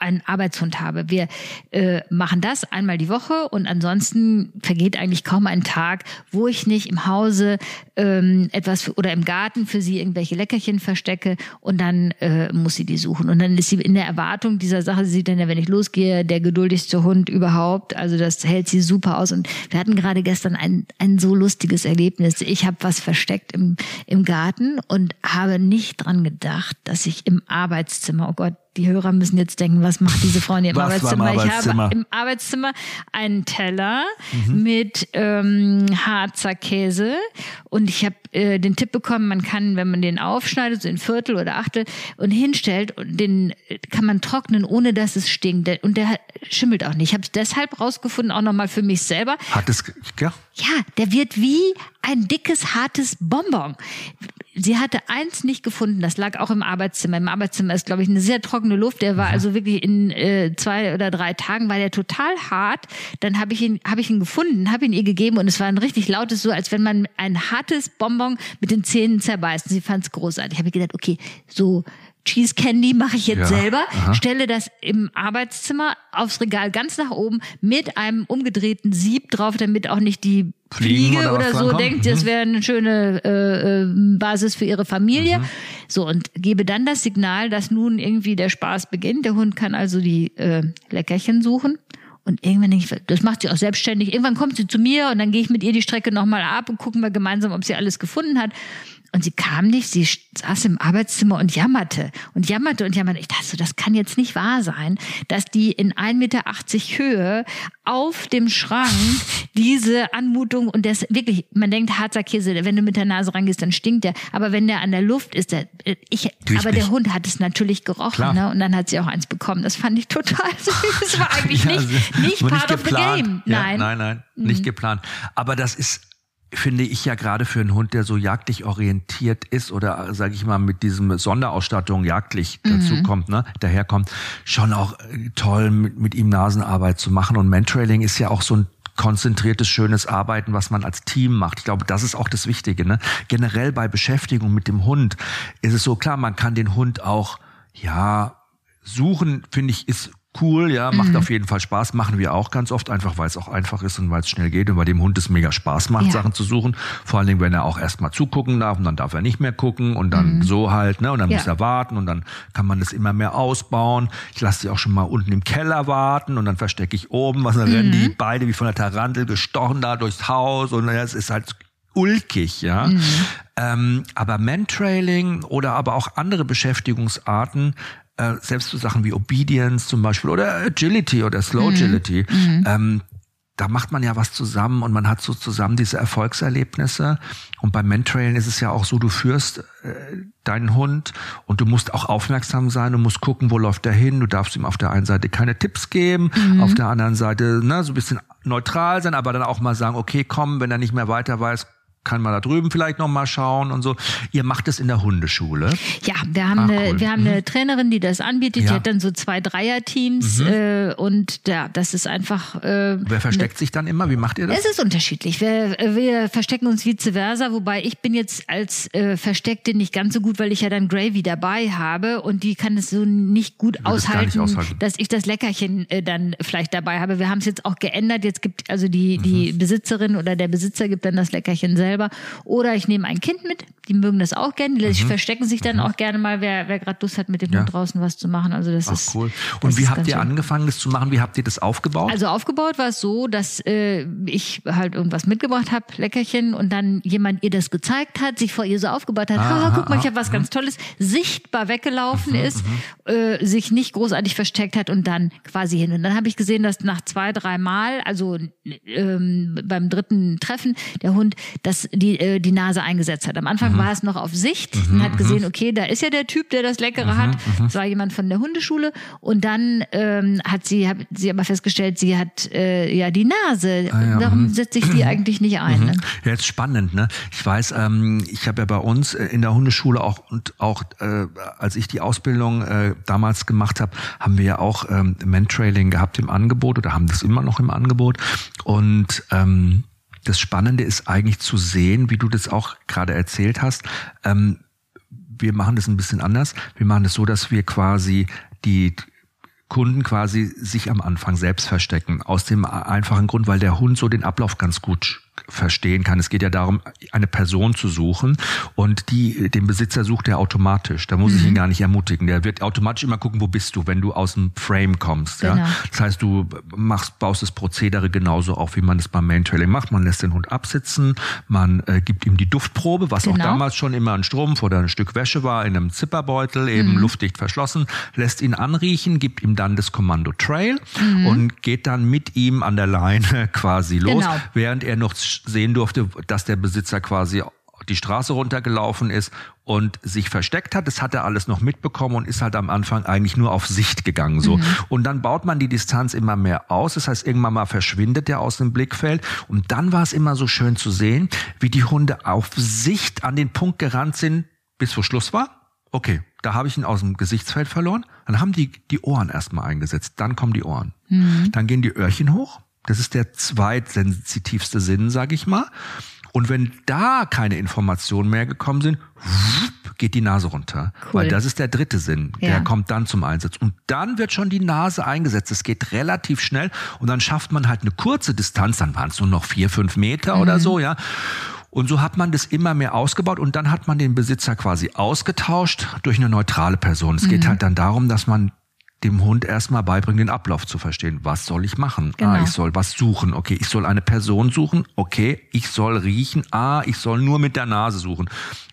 einen Arbeitshund habe. Wir äh, machen das einmal die Woche und ansonsten vergeht eigentlich kaum ein Tag, wo ich nicht im Hause ähm, etwas für, oder im Garten für sie irgendwelche Leckerchen verstecke und dann äh, muss sie die suchen. Und dann ist sie in der Erwartung dieser Sache, sie sieht dann ja, wenn ich losgehe, der geduldigste Hund überhaupt. Also das hält sie super aus. Und wir hatten gerade gestern ein, ein so lustiges Erlebnis. Ich habe was versteckt im, im Garten und habe nicht dran gedacht, dass ich im Arbeitszimmer, oh Gott, die Hörer müssen jetzt denken, was macht diese Frau in ihrem Arbeitszimmer? Im Arbeitszimmer? Ich habe im Arbeitszimmer einen Teller mhm. mit ähm, Harzer Käse und ich habe äh, den Tipp bekommen, man kann, wenn man den aufschneidet, so in Viertel oder Achtel und hinstellt, den kann man trocknen, ohne dass es stinkt. Und der schimmelt auch nicht. Ich habe es deshalb rausgefunden, auch nochmal für mich selber. Hat es, ja? Ja, der wird wie ein dickes, hartes Bonbon. Sie hatte eins nicht gefunden, das lag auch im Arbeitszimmer. Im Arbeitszimmer ist, glaube ich, eine sehr trockene Luft. Der war also wirklich in äh, zwei oder drei Tagen war der total hart. Dann habe ich ihn, habe ich ihn gefunden, habe ihn ihr gegeben und es war ein richtig lautes, so als wenn man ein hartes Bonbon mit den Zähnen zerbeißt. Und sie fand es großartig. Ich habe gedacht, okay, so Cheese Candy mache ich jetzt ja, selber, aha. stelle das im Arbeitszimmer aufs Regal ganz nach oben mit einem umgedrehten Sieb drauf, damit auch nicht die Fliege oder, oder so denkt, mhm. das wäre eine schöne äh, äh, Basis für ihre Familie. Mhm. So und gebe dann das Signal, dass nun irgendwie der Spaß beginnt. Der Hund kann also die äh, Leckerchen suchen. Und irgendwann denke ich, das macht sie auch selbstständig. Irgendwann kommt sie zu mir und dann gehe ich mit ihr die Strecke nochmal ab und gucken wir gemeinsam, ob sie alles gefunden hat. Und sie kam nicht, sie saß im Arbeitszimmer und jammerte und jammerte und jammerte. Ich dachte so, das kann jetzt nicht wahr sein, dass die in 1,80 Meter Höhe auf dem Schrank diese Anmutung und das wirklich, man denkt Harzer Käse, wenn du mit der Nase rangehst, dann stinkt der. Aber wenn der an der Luft ist, der, ich, aber der Hund hat es natürlich gerochen, ne? Und dann hat sie auch eins bekommen. Das fand ich total [laughs] süß. Das war eigentlich ja, nicht, nicht part nicht of the game. Nein. Ja, nein, nein, nicht mhm. geplant. Aber das ist finde ich ja gerade für einen Hund, der so jagdlich orientiert ist oder sage ich mal mit diesem Sonderausstattung jagdlich mhm. dazu kommt, ne, daherkommt, schon auch äh, toll mit, mit ihm Nasenarbeit zu machen. Und Mentrailing ist ja auch so ein konzentriertes, schönes Arbeiten, was man als Team macht. Ich glaube, das ist auch das Wichtige. Ne? Generell bei Beschäftigung mit dem Hund ist es so klar, man kann den Hund auch, ja, suchen, finde ich, ist cool, ja, macht mhm. auf jeden Fall Spaß, machen wir auch ganz oft, einfach weil es auch einfach ist und weil es schnell geht und bei dem Hund es mega Spaß macht, ja. Sachen zu suchen. Vor allen Dingen, wenn er auch erstmal zugucken darf und dann darf er nicht mehr gucken und dann mhm. so halt, ne, und dann ja. muss er warten und dann kann man das immer mehr ausbauen. Ich lasse sie auch schon mal unten im Keller warten und dann verstecke ich oben, was dann mhm. rennen die beide wie von der Tarantel gestochen da durchs Haus und es ist halt ulkig, ja. Mhm. Ähm, aber Mantrailing oder aber auch andere Beschäftigungsarten äh, selbst so Sachen wie Obedience zum Beispiel oder Agility oder Slow mhm. Agility, mhm. ähm, da macht man ja was zusammen und man hat so zusammen diese Erfolgserlebnisse. Und beim Mentrailen ist es ja auch so, du führst äh, deinen Hund und du musst auch aufmerksam sein, du musst gucken, wo läuft er hin. Du darfst ihm auf der einen Seite keine Tipps geben, mhm. auf der anderen Seite ne, so ein bisschen neutral sein, aber dann auch mal sagen, okay, komm, wenn er nicht mehr weiter weiß, kann man da drüben vielleicht noch mal schauen und so. Ihr macht es in der Hundeschule? Ja, wir haben, Ach, eine, wir haben mhm. eine Trainerin, die das anbietet. Ja. Die hat dann so zwei Dreier-Teams mhm. äh, und ja, das ist einfach. Äh, Wer versteckt ne, sich dann immer? Wie macht ihr das? Es ist unterschiedlich. Wir, wir verstecken uns vice versa, wobei ich bin jetzt als äh, Versteckte nicht ganz so gut, weil ich ja dann Gravy dabei habe und die kann es so nicht gut aushalten, nicht aushalten, dass ich das Leckerchen äh, dann vielleicht dabei habe. Wir haben es jetzt auch geändert. Jetzt gibt also die, die mhm. Besitzerin oder der Besitzer gibt dann das Leckerchen selber selber. Oder ich nehme ein Kind mit, die mögen das auch gerne, die mhm. verstecken sich dann mhm. auch gerne mal, wer, wer gerade Lust hat, mit dem ja. Hund draußen was zu machen. Also das Ach, ist cool. Und wie habt ihr schön. angefangen, das zu machen? Wie habt ihr das aufgebaut? Also aufgebaut war es so, dass äh, ich halt irgendwas mitgebracht habe, Leckerchen, und dann jemand ihr das gezeigt hat, sich vor ihr so aufgebaut hat, ah, guck mal, ich habe was mhm. ganz Tolles, sichtbar weggelaufen mhm, ist, mhm. äh, sich nicht großartig versteckt hat und dann quasi hin. Und dann habe ich gesehen, dass nach zwei, drei Mal, also ähm, beim dritten Treffen, der Hund das die, äh, die Nase eingesetzt hat. Am Anfang mhm. war es noch auf Sicht mhm, und hat gesehen, mhm. okay, da ist ja der Typ, der das Leckere mhm, hat. Mhm. Das war jemand von der Hundeschule. Und dann ähm, hat sie, hat sie aber festgestellt, sie hat äh, ja die Nase. Ah, ja, Darum setze ich die eigentlich nicht ein. Ne? Ja, jetzt spannend, ne? Ich weiß, ähm, ich habe ja bei uns äh, in der Hundeschule auch und auch äh, als ich die Ausbildung äh, damals gemacht habe, haben wir ja auch ähm, Mentrailing gehabt im Angebot oder haben das immer noch im Angebot. Und ähm, das Spannende ist eigentlich zu sehen, wie du das auch gerade erzählt hast. Ähm, wir machen das ein bisschen anders. Wir machen das so, dass wir quasi die Kunden quasi sich am Anfang selbst verstecken. Aus dem einfachen Grund, weil der Hund so den Ablauf ganz gut verstehen kann. Es geht ja darum, eine Person zu suchen und die, den Besitzer sucht er automatisch. Da muss mhm. ich ihn gar nicht ermutigen. Der wird automatisch immer gucken, wo bist du, wenn du aus dem Frame kommst. Genau. Ja? Das heißt, du machst, baust das Prozedere genauso auf, wie man es beim Main-Trailing macht. Man lässt den Hund absitzen, man äh, gibt ihm die Duftprobe, was genau. auch damals schon immer ein Strumpf oder ein Stück Wäsche war, in einem Zipperbeutel, eben mhm. luftdicht verschlossen, lässt ihn anriechen, gibt ihm dann das Kommando Trail mhm. und geht dann mit ihm an der Leine [laughs] quasi los, genau. während er noch sehen durfte, dass der Besitzer quasi die Straße runtergelaufen ist und sich versteckt hat. Das hat er alles noch mitbekommen und ist halt am Anfang eigentlich nur auf Sicht gegangen. So. Mhm. Und dann baut man die Distanz immer mehr aus. Das heißt, irgendwann mal verschwindet er aus dem Blickfeld. Und dann war es immer so schön zu sehen, wie die Hunde auf Sicht an den Punkt gerannt sind, bis vor Schluss war. Okay, da habe ich ihn aus dem Gesichtsfeld verloren. Dann haben die die Ohren erstmal eingesetzt. Dann kommen die Ohren. Mhm. Dann gehen die Öhrchen hoch das ist der zweitsensitivste Sinn, sag ich mal. Und wenn da keine Informationen mehr gekommen sind, geht die Nase runter. Cool. Weil das ist der dritte Sinn. Ja. Der kommt dann zum Einsatz. Und dann wird schon die Nase eingesetzt. Es geht relativ schnell. Und dann schafft man halt eine kurze Distanz. Dann waren es nur noch vier, fünf Meter mhm. oder so, ja. Und so hat man das immer mehr ausgebaut und dann hat man den Besitzer quasi ausgetauscht durch eine neutrale Person. Es mhm. geht halt dann darum, dass man dem Hund erstmal beibringen, den Ablauf zu verstehen. Was soll ich machen? Ah, genau. Ah, ich soll was suchen. Okay, ich soll eine Person suchen. Okay, ich soll riechen. Ah, ich soll nur mit der Nase suchen.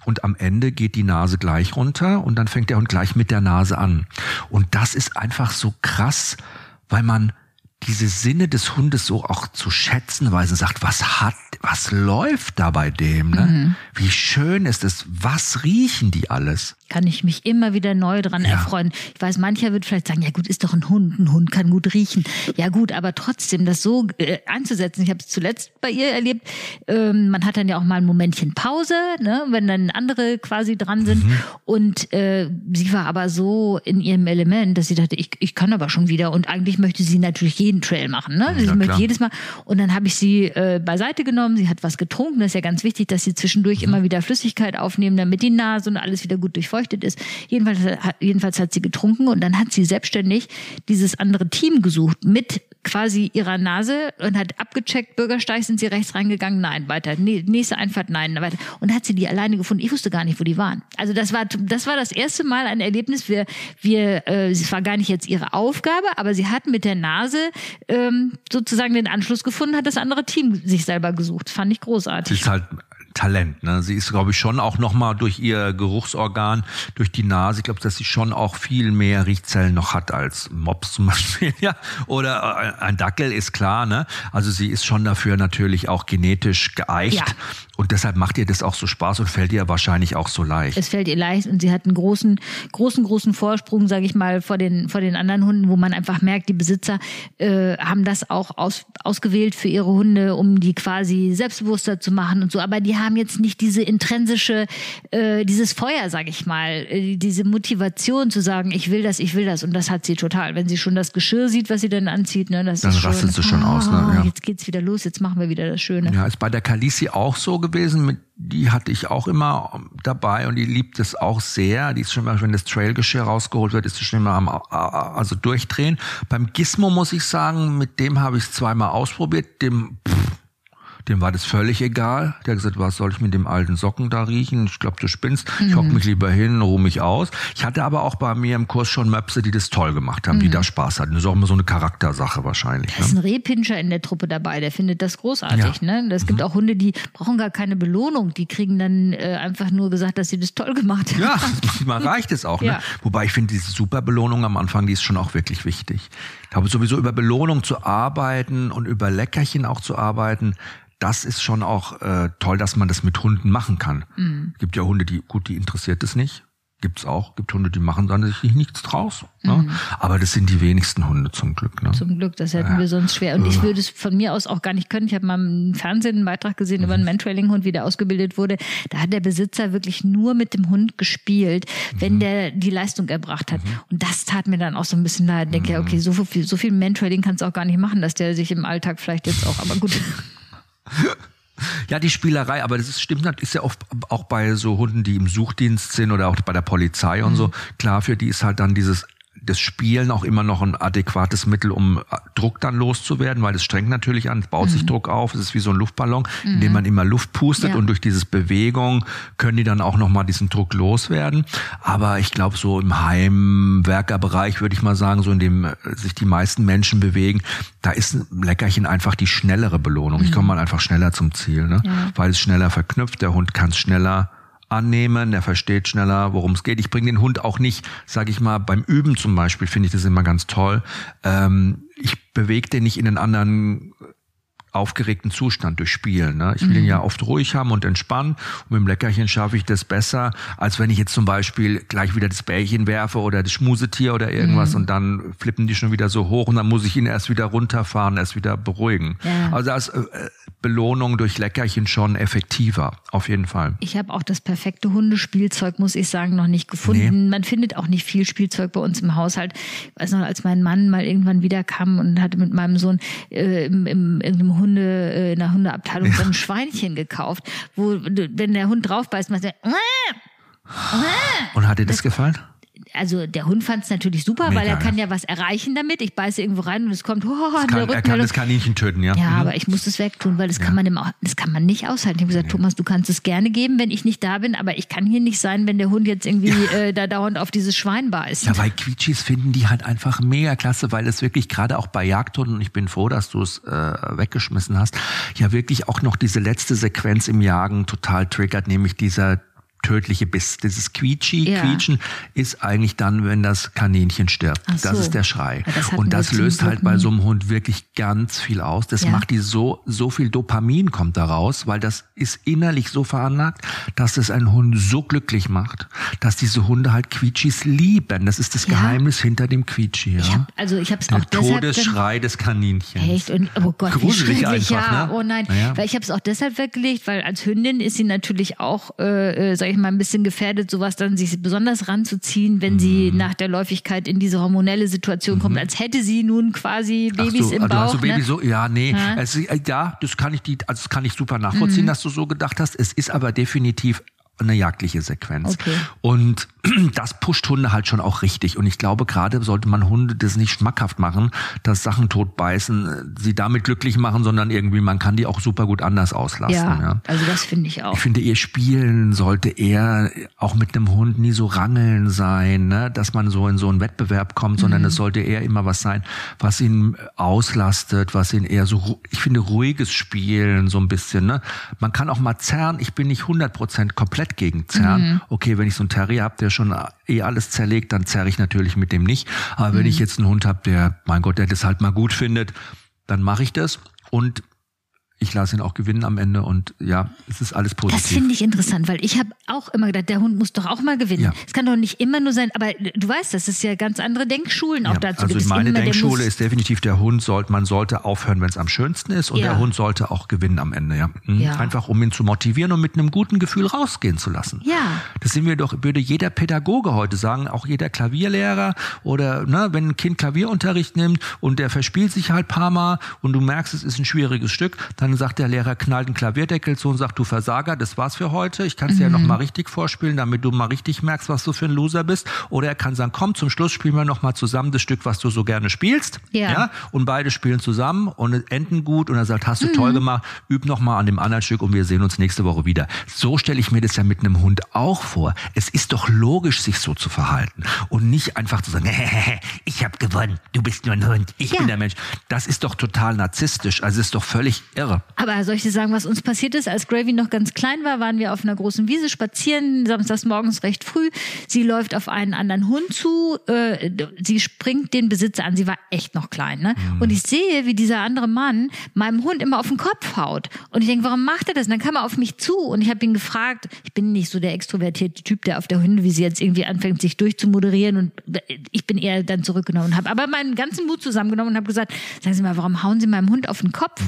Und am Ende geht die Nase gleich runter und dann fängt der Hund gleich mit der Nase an. Und das ist einfach so krass, weil man diese Sinne des Hundes so auch zu schätzen weiß und sagt, was hat, was läuft da bei dem? Ne? Mhm. Wie schön ist es? Was riechen die alles? Kann ich mich immer wieder neu dran ja. erfreuen. Ich weiß, mancher wird vielleicht sagen, ja gut, ist doch ein Hund, ein Hund kann gut riechen. Ja gut, aber trotzdem das so äh, einzusetzen. Ich habe es zuletzt bei ihr erlebt. Ähm, man hat dann ja auch mal ein Momentchen Pause, ne, wenn dann andere quasi dran sind. Mhm. Und äh, sie war aber so in ihrem Element, dass sie dachte, ich, ich kann aber schon wieder. Und eigentlich möchte sie natürlich jeden Trail machen. Ne? Sie ja, möchte jedes Mal. Und dann habe ich sie äh, beiseite genommen. Sie hat was getrunken. Das ist ja ganz wichtig, dass sie zwischendurch mhm. immer wieder Flüssigkeit aufnehmen, damit die Nase und alles wieder gut durchfeuchtet durchfeuchtet ist. Jedenfalls, jedenfalls hat sie getrunken und dann hat sie selbstständig dieses andere Team gesucht mit quasi ihrer Nase und hat abgecheckt, Bürgersteig, sind sie rechts reingegangen? Nein, weiter. Nächste Einfahrt, nein, weiter. Und hat sie die alleine gefunden. Ich wusste gar nicht, wo die waren. Also das war, das war das erste Mal ein Erlebnis. Wir, wir, äh, es war gar nicht jetzt ihre Aufgabe, aber sie hat mit der Nase ähm, sozusagen den Anschluss gefunden, hat das andere Team sich selber gesucht. Fand ich großartig. ist halt Talent. Ne? Sie ist, glaube ich, schon auch nochmal durch ihr Geruchsorgan, durch die Nase, ich glaube, dass sie schon auch viel mehr Riechzellen noch hat als Mops zum Beispiel, [laughs] ja. Oder äh, ein Dackel ist klar, ne? Also sie ist schon dafür natürlich auch genetisch geeicht. Ja. Und deshalb macht ihr das auch so Spaß und fällt ihr wahrscheinlich auch so leicht. Es fällt ihr leicht und sie hat einen großen, großen, großen Vorsprung, sage ich mal, vor den, vor den anderen Hunden, wo man einfach merkt, die Besitzer äh, haben das auch aus, ausgewählt für ihre Hunde, um die quasi selbstbewusster zu machen und so. Aber die haben jetzt nicht diese intrinsische, äh, dieses Feuer, sage ich mal, äh, diese Motivation zu sagen, ich will das, ich will das. Und das hat sie total. Wenn sie schon das Geschirr sieht, was sie dann anzieht, ne, das dann ist rastet schon, sie schon oh, aus. Ne? Ja. Jetzt geht's wieder los, jetzt machen wir wieder das Schöne. Ja, ist bei der Kalisi auch so gewesen. Mit, die hatte ich auch immer dabei und die liebt es auch sehr. Die ist schon mal, wenn das Trailgeschirr rausgeholt wird, ist sie schon immer am also durchdrehen. Beim Gizmo muss ich sagen, mit dem habe ich es zweimal ausprobiert. Dem pff, dem war das völlig egal. Der hat gesagt, was soll ich mit dem alten Socken da riechen? Ich glaube, du spinnst. Mhm. Ich hock mich lieber hin, ruhe mich aus. Ich hatte aber auch bei mir im Kurs schon Möpse, die das toll gemacht haben, mhm. die da Spaß hatten. Das ist auch immer so eine Charaktersache wahrscheinlich. Da ist ne? ein Rehpinscher in der Truppe dabei, der findet das großartig. Ja. Ne? Es gibt mhm. auch Hunde, die brauchen gar keine Belohnung. Die kriegen dann äh, einfach nur gesagt, dass sie das toll gemacht haben. Ja, [laughs] manchmal reicht es auch. Ne? Ja. Wobei ich finde, diese Superbelohnung am Anfang, die ist schon auch wirklich wichtig. Ich glaube, sowieso über Belohnung zu arbeiten und über Leckerchen auch zu arbeiten, das ist schon auch äh, toll, dass man das mit Hunden machen kann. Mhm. Gibt ja Hunde, die, gut, die interessiert es nicht. Gibt's auch. Gibt Hunde, die machen dann sich nichts draus. Ne? Mhm. Aber das sind die wenigsten Hunde zum Glück. Ne? Zum Glück, das hätten wir sonst schwer. Und ich würde es von mir aus auch gar nicht können. Ich habe mal im Fernsehen einen Beitrag gesehen mhm. über einen Mantrailing-Hund, wie der ausgebildet wurde. Da hat der Besitzer wirklich nur mit dem Hund gespielt, wenn mhm. der die Leistung erbracht hat. Mhm. Und das tat mir dann auch so ein bisschen leid. Ich denke, ja, okay, so viel, so viel Mantrailing kannst du auch gar nicht machen, dass der sich im Alltag vielleicht jetzt auch, aber gut. [laughs] [laughs] Ja, die Spielerei, aber das ist, stimmt, ist ja oft auch bei so Hunden, die im Suchdienst sind oder auch bei der Polizei und mhm. so. Klar, für die ist halt dann dieses das Spielen auch immer noch ein adäquates Mittel, um äh, Druck dann loszuwerden, weil es strengt natürlich an, es baut mhm. sich Druck auf, es ist wie so ein Luftballon, mhm. in dem man immer Luft pustet ja. und durch dieses Bewegung können die dann auch nochmal diesen Druck loswerden. Aber ich glaube, so im Heimwerkerbereich würde ich mal sagen, so in dem äh, sich die meisten Menschen bewegen, da ist ein Leckerchen einfach die schnellere Belohnung. Mhm. Ich komme mal einfach schneller zum Ziel, ne? Ja. weil es schneller verknüpft, der Hund kann es schneller annehmen, der versteht schneller, worum es geht. Ich bringe den Hund auch nicht, sage ich mal, beim Üben zum Beispiel finde ich das immer ganz toll. Ähm, ich bewege den nicht in einen anderen aufgeregten Zustand durch Spielen. Ne? Ich will mhm. ihn ja oft ruhig haben und entspannen. Und mit dem Leckerchen schaffe ich das besser, als wenn ich jetzt zum Beispiel gleich wieder das Bällchen werfe oder das Schmusetier oder irgendwas mhm. und dann flippen die schon wieder so hoch und dann muss ich ihn erst wieder runterfahren, erst wieder beruhigen. Ja. Also als äh, Belohnung durch Leckerchen schon effektiver, auf jeden Fall. Ich habe auch das perfekte Hundespielzeug, muss ich sagen, noch nicht gefunden. Nee. Man findet auch nicht viel Spielzeug bei uns im Haushalt. Ich weiß noch, als mein Mann mal irgendwann wieder kam und hatte mit meinem Sohn äh, im, im, in einem Hunde, äh, in der Hundeabteilung ja. so ein Schweinchen gekauft, wo, wenn der Hund drauf beißt, man sagt, und hat dir das, das gefallen? Also der Hund fand es natürlich super, Mega, weil er kann ja was erreichen damit. Ich beiße irgendwo rein und es kommt, oh, das kann, er kann das Kaninchen töten, ja. Ja, mhm. aber ich muss es wegtun, weil das ja. kann man dem das kann man nicht aushalten. Ich habe gesagt, nee. Thomas, du kannst es gerne geben, wenn ich nicht da bin, aber ich kann hier nicht sein, wenn der Hund jetzt irgendwie ja. äh, da dauernd auf dieses Schwein beißt. Ja, weil Quietschis finden die halt einfach mega klasse, weil es wirklich gerade auch bei Jagdhunden, und ich bin froh, dass du es äh, weggeschmissen hast, ja wirklich auch noch diese letzte Sequenz im Jagen total triggert, nämlich dieser tödliche Biss. Dieses Quietschi, ja. Quietschen ist eigentlich dann, wenn das Kaninchen stirbt. So. Das ist der Schrei. Ja, und das löst halt bei so einem Hund wirklich ganz viel aus. Das ja. macht die so, so viel Dopamin kommt da raus, weil das ist innerlich so veranlagt, dass es einen Hund so glücklich macht, dass diese Hunde halt Quietschis lieben. Das ist das Geheimnis hinter dem Quietschi. Ja? Ich hab, also ich habe es auch deshalb Todesschrei des Kaninchens. Echt? Und, oh Gott, Gruselig wie einfach, ja. Ne? Oh nein, weil ich habe es auch deshalb weggelegt, weil als Hündin ist sie natürlich auch, äh, äh sag ich mal, ein bisschen gefährdet, sowas dann sich besonders ranzuziehen, wenn mhm. sie nach der Läufigkeit in diese hormonelle Situation mhm. kommt, als hätte sie nun quasi Babys so, im Bauch. Du hast so Baby ne? so, ja, nee, ja? Es, ja, das kann ich die, also das kann ich super nachvollziehen, mhm. dass du so gedacht hast. Es ist aber definitiv eine jagdliche Sequenz. Okay. Und [clears throat] das pusht Hunde halt schon auch richtig. Und ich glaube, gerade sollte man Hunde das nicht schmackhaft machen, dass Sachen tot beißen, sie damit glücklich machen, sondern irgendwie, man kann die auch super gut anders auslassen. Ja, Ja. also das finde ich auch. Ich finde, ihr Spielen sollte eher auch mit einem Hund nie so rangeln sein, ne? dass man so in so einen Wettbewerb kommt, sondern Mhm. es sollte eher immer was sein, was ihn auslastet, was ihn eher so, ich finde, ruhiges Spielen so ein bisschen. Ne? Man kann auch mal zerren. Ich bin nicht 100% komplett gegen Zerren. Mhm. Okay, wenn ich so einen Terrier habe, der schon eh alles zerlegt, dann zerre ich natürlich mit dem nicht. Aber wenn Mhm. ich jetzt einen Hund habe, der, mein Gott, der das halt mal gut findet, dann mache ich das und ich lasse ihn auch gewinnen am Ende und ja, es ist alles positiv. Das finde ich interessant, weil ich habe auch immer gedacht, der Hund muss doch auch mal gewinnen. Ja. Es kann doch nicht immer nur sein, aber du weißt, das ist ja ganz andere Denkschulen auch Ja, dazu. also gibt meine immer, Denkschule ist definitiv, der Hund sollte, man sollte aufhören, wenn es am schönsten ist und Ja. der Hund sollte auch gewinnen am Ende, ja. Mhm. Ja. Einfach um ihn zu motivieren und mit einem guten Gefühl rausgehen zu lassen. Ja. Das sind wir doch, würde jeder Pädagoge heute sagen, auch jeder Klavierlehrer oder ne, wenn ein Kind Klavierunterricht nimmt und der verspielt sich halt paar Mal und du merkst, es ist ein schwieriges Stück, dann sagt der Lehrer, knallt einen Klavierdeckel zu und sagt, du Versager, das war's für heute, ich kann es dir ja noch Mhm. mal richtig vorspielen, damit du mal richtig merkst, was du für ein Loser bist. Oder er kann sagen, komm, zum Schluss spielen wir noch mal zusammen das Stück, was du so gerne spielst. Ja. und beide spielen zusammen und enden gut und er sagt, Mhm. hast du toll gemacht, üb noch mal an dem anderen Stück und wir sehen uns nächste Woche wieder. So stelle ich mir das ja mit einem Hund auch vor. Es ist doch logisch, sich so zu verhalten und nicht einfach zu sagen, [laughs] ich habe gewonnen, du bist nur ein Hund, ich Ja. bin der Mensch. Das ist doch total narzisstisch, also ist doch völlig irre. Aber soll ich dir sagen, was uns passiert ist? Als Gravy noch ganz klein war, waren wir auf einer großen Wiese spazieren, samstags morgens recht früh. Sie läuft auf einen anderen Hund zu, äh, sie springt den Besitzer an. Sie war echt noch klein, ne? Und ich sehe, wie dieser andere Mann meinem Hund immer auf den Kopf haut. Und ich denke, warum macht er das? Und dann kam er auf mich zu und ich habe ihn gefragt, ich bin nicht so der extrovertierte Typ, der auf der Hundewiese jetzt irgendwie anfängt, sich durchzumoderieren und ich bin eher dann zurückgenommen und habe aber meinen ganzen Mut zusammengenommen und habe gesagt, sagen Sie mal, warum hauen Sie meinem Hund auf den Kopf?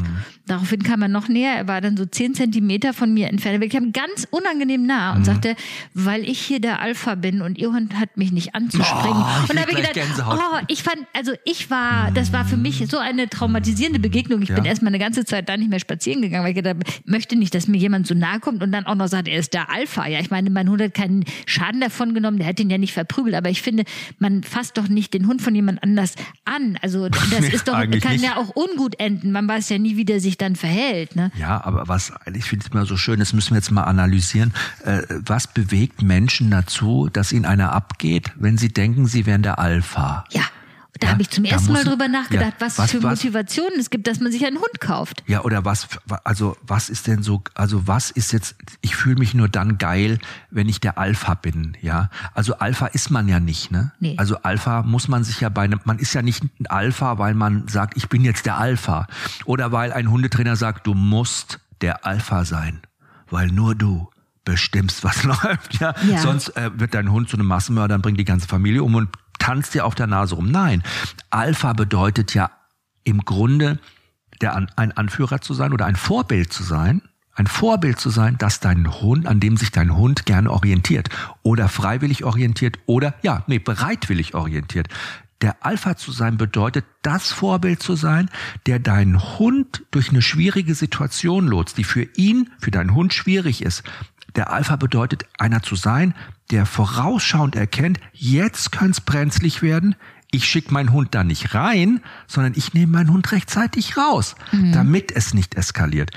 Daraufhin kam er noch näher, er war dann so zehn Zentimeter von mir entfernt. Ich kam ganz unangenehm nah und sagte, weil ich hier der Alpha bin und Ihr Hund hat mich nicht anzuspringen. Oh, und da habe ich gedacht, Gänsehaut. oh, ich fand, also ich war, das war für mich so eine traumatisierende Begegnung. Ich Ja. bin erstmal eine ganze Zeit da nicht mehr spazieren gegangen, weil ich gedacht habe, ich möchte nicht, dass mir jemand so nahe kommt und dann auch noch sagt, er ist der Alpha. Ja, ich meine, mein Hund hat keinen Schaden davon genommen, der hat ihn ja nicht verprügelt, aber ich finde, man fasst doch nicht den Hund von jemand anders an. Also das [laughs] ist doch, kann nicht. ja auch ungut enden. Man weiß ja nie, wie der sich dann verhält. Ne? Ja, aber was, ich finde es immer so schön, das müssen wir jetzt mal analysieren. Äh, was bewegt Menschen dazu, dass ihnen einer abgeht, wenn sie denken, sie wären der Alpha? Ja. Da Ja, habe ich zum ersten Mal drüber nachgedacht, ja, was, was- für was- Motivationen es gibt, dass man sich einen Hund kauft. Ja, oder was, also was ist denn so, also was ist jetzt, ich fühle mich nur dann geil, wenn ich der Alpha bin, ja. Also Alpha ist man ja nicht, ne? Nee. Also Alpha muss man sich ja bei einem, man ist ja nicht ein Alpha, weil man sagt, ich bin jetzt der Alpha. Oder weil ein Hundetrainer sagt, du musst der Alpha sein, weil nur du bestimmst, [laughs] was läuft, ja. Ja. Sonst äh, wird dein Hund zu einem Massenmörder und bringt die ganze Familie um und tanzt dir auf der Nase rum. Nein, Alpha bedeutet ja im Grunde der ein Anführer zu sein oder ein Vorbild zu sein, ein Vorbild zu sein, dass dein Hund, an dem sich dein Hund gerne orientiert oder freiwillig orientiert oder ja, nee, bereitwillig orientiert. Der Alpha zu sein bedeutet, das Vorbild zu sein, der deinen Hund durch eine schwierige Situation lotst, die für ihn, für deinen Hund schwierig ist. Der Alpha bedeutet, einer zu sein, der vorausschauend erkennt, jetzt könnte es brenzlig werden, ich schicke meinen Hund da nicht rein, sondern ich nehme meinen Hund rechtzeitig raus, damit es nicht eskaliert.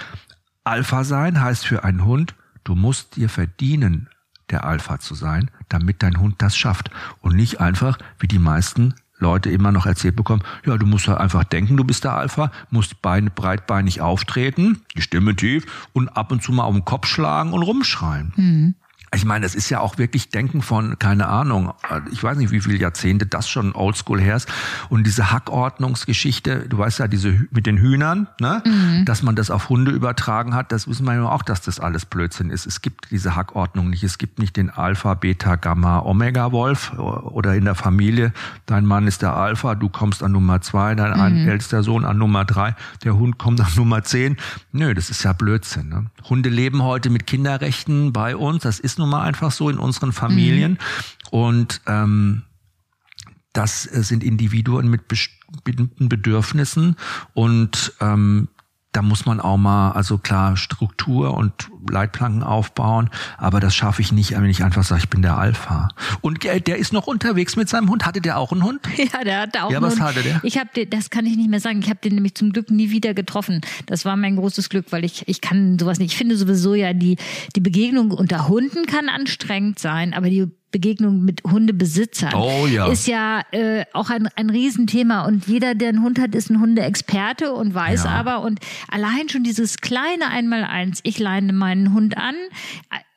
Alpha sein heißt für einen Hund, du musst dir verdienen, der Alpha zu sein, damit dein Hund das schafft. Und nicht einfach, wie die meisten Leute immer noch erzählt bekommen, ja, du musst halt einfach denken, du bist der Alpha, musst beine breitbeinig auftreten, die Stimme tief und ab und zu mal auf den Kopf schlagen und rumschreien. Ich meine, das ist ja auch wirklich Denken von, keine Ahnung, ich weiß nicht, wie viele Jahrzehnte das schon oldschool her ist. Und diese Hackordnungsgeschichte, du weißt ja, diese mit den Hühnern, ne? dass man das auf Hunde übertragen hat, das wissen wir ja auch, dass das alles Blödsinn ist. Es gibt diese Hackordnung nicht. Es gibt nicht den Alpha, Beta, Gamma, Omega-Wolf oder in der Familie, dein Mann ist der Alpha, du kommst an Nummer zwei, dein ein ältester Sohn an Nummer drei, der Hund kommt an Nummer zehn. Nö, das ist ja Blödsinn. Ne? Hunde leben heute mit Kinderrechten bei uns. Das ist nun mal einfach so in unseren Familien. Und ähm, das äh, sind Individuen mit bestimmten Bedürfnissen und ähm, da muss man auch mal, also klar, Struktur und Leitplanken aufbauen, aber das schaffe ich nicht, wenn ich einfach sage, ich bin der Alpha. Und der ist noch unterwegs mit seinem Hund. Hatte der auch einen Hund? [laughs] Ja, der hatte auch ja, einen was Hund. hatte der? Ich habe das kann ich nicht mehr sagen. Ich habe den nämlich zum Glück nie wieder getroffen. Das war mein großes Glück, weil ich ich kann sowas nicht. Ich finde sowieso ja die die Begegnung unter Hunden kann anstrengend sein, aber die Begegnung mit Hundebesitzern Oh ja. ist ja äh, auch ein, ein Riesenthema. Und jeder, der einen Hund hat, ist ein Hundeexperte und weiß Ja. aber. Und allein schon dieses kleine Einmaleins, ich leine meinen Hund an,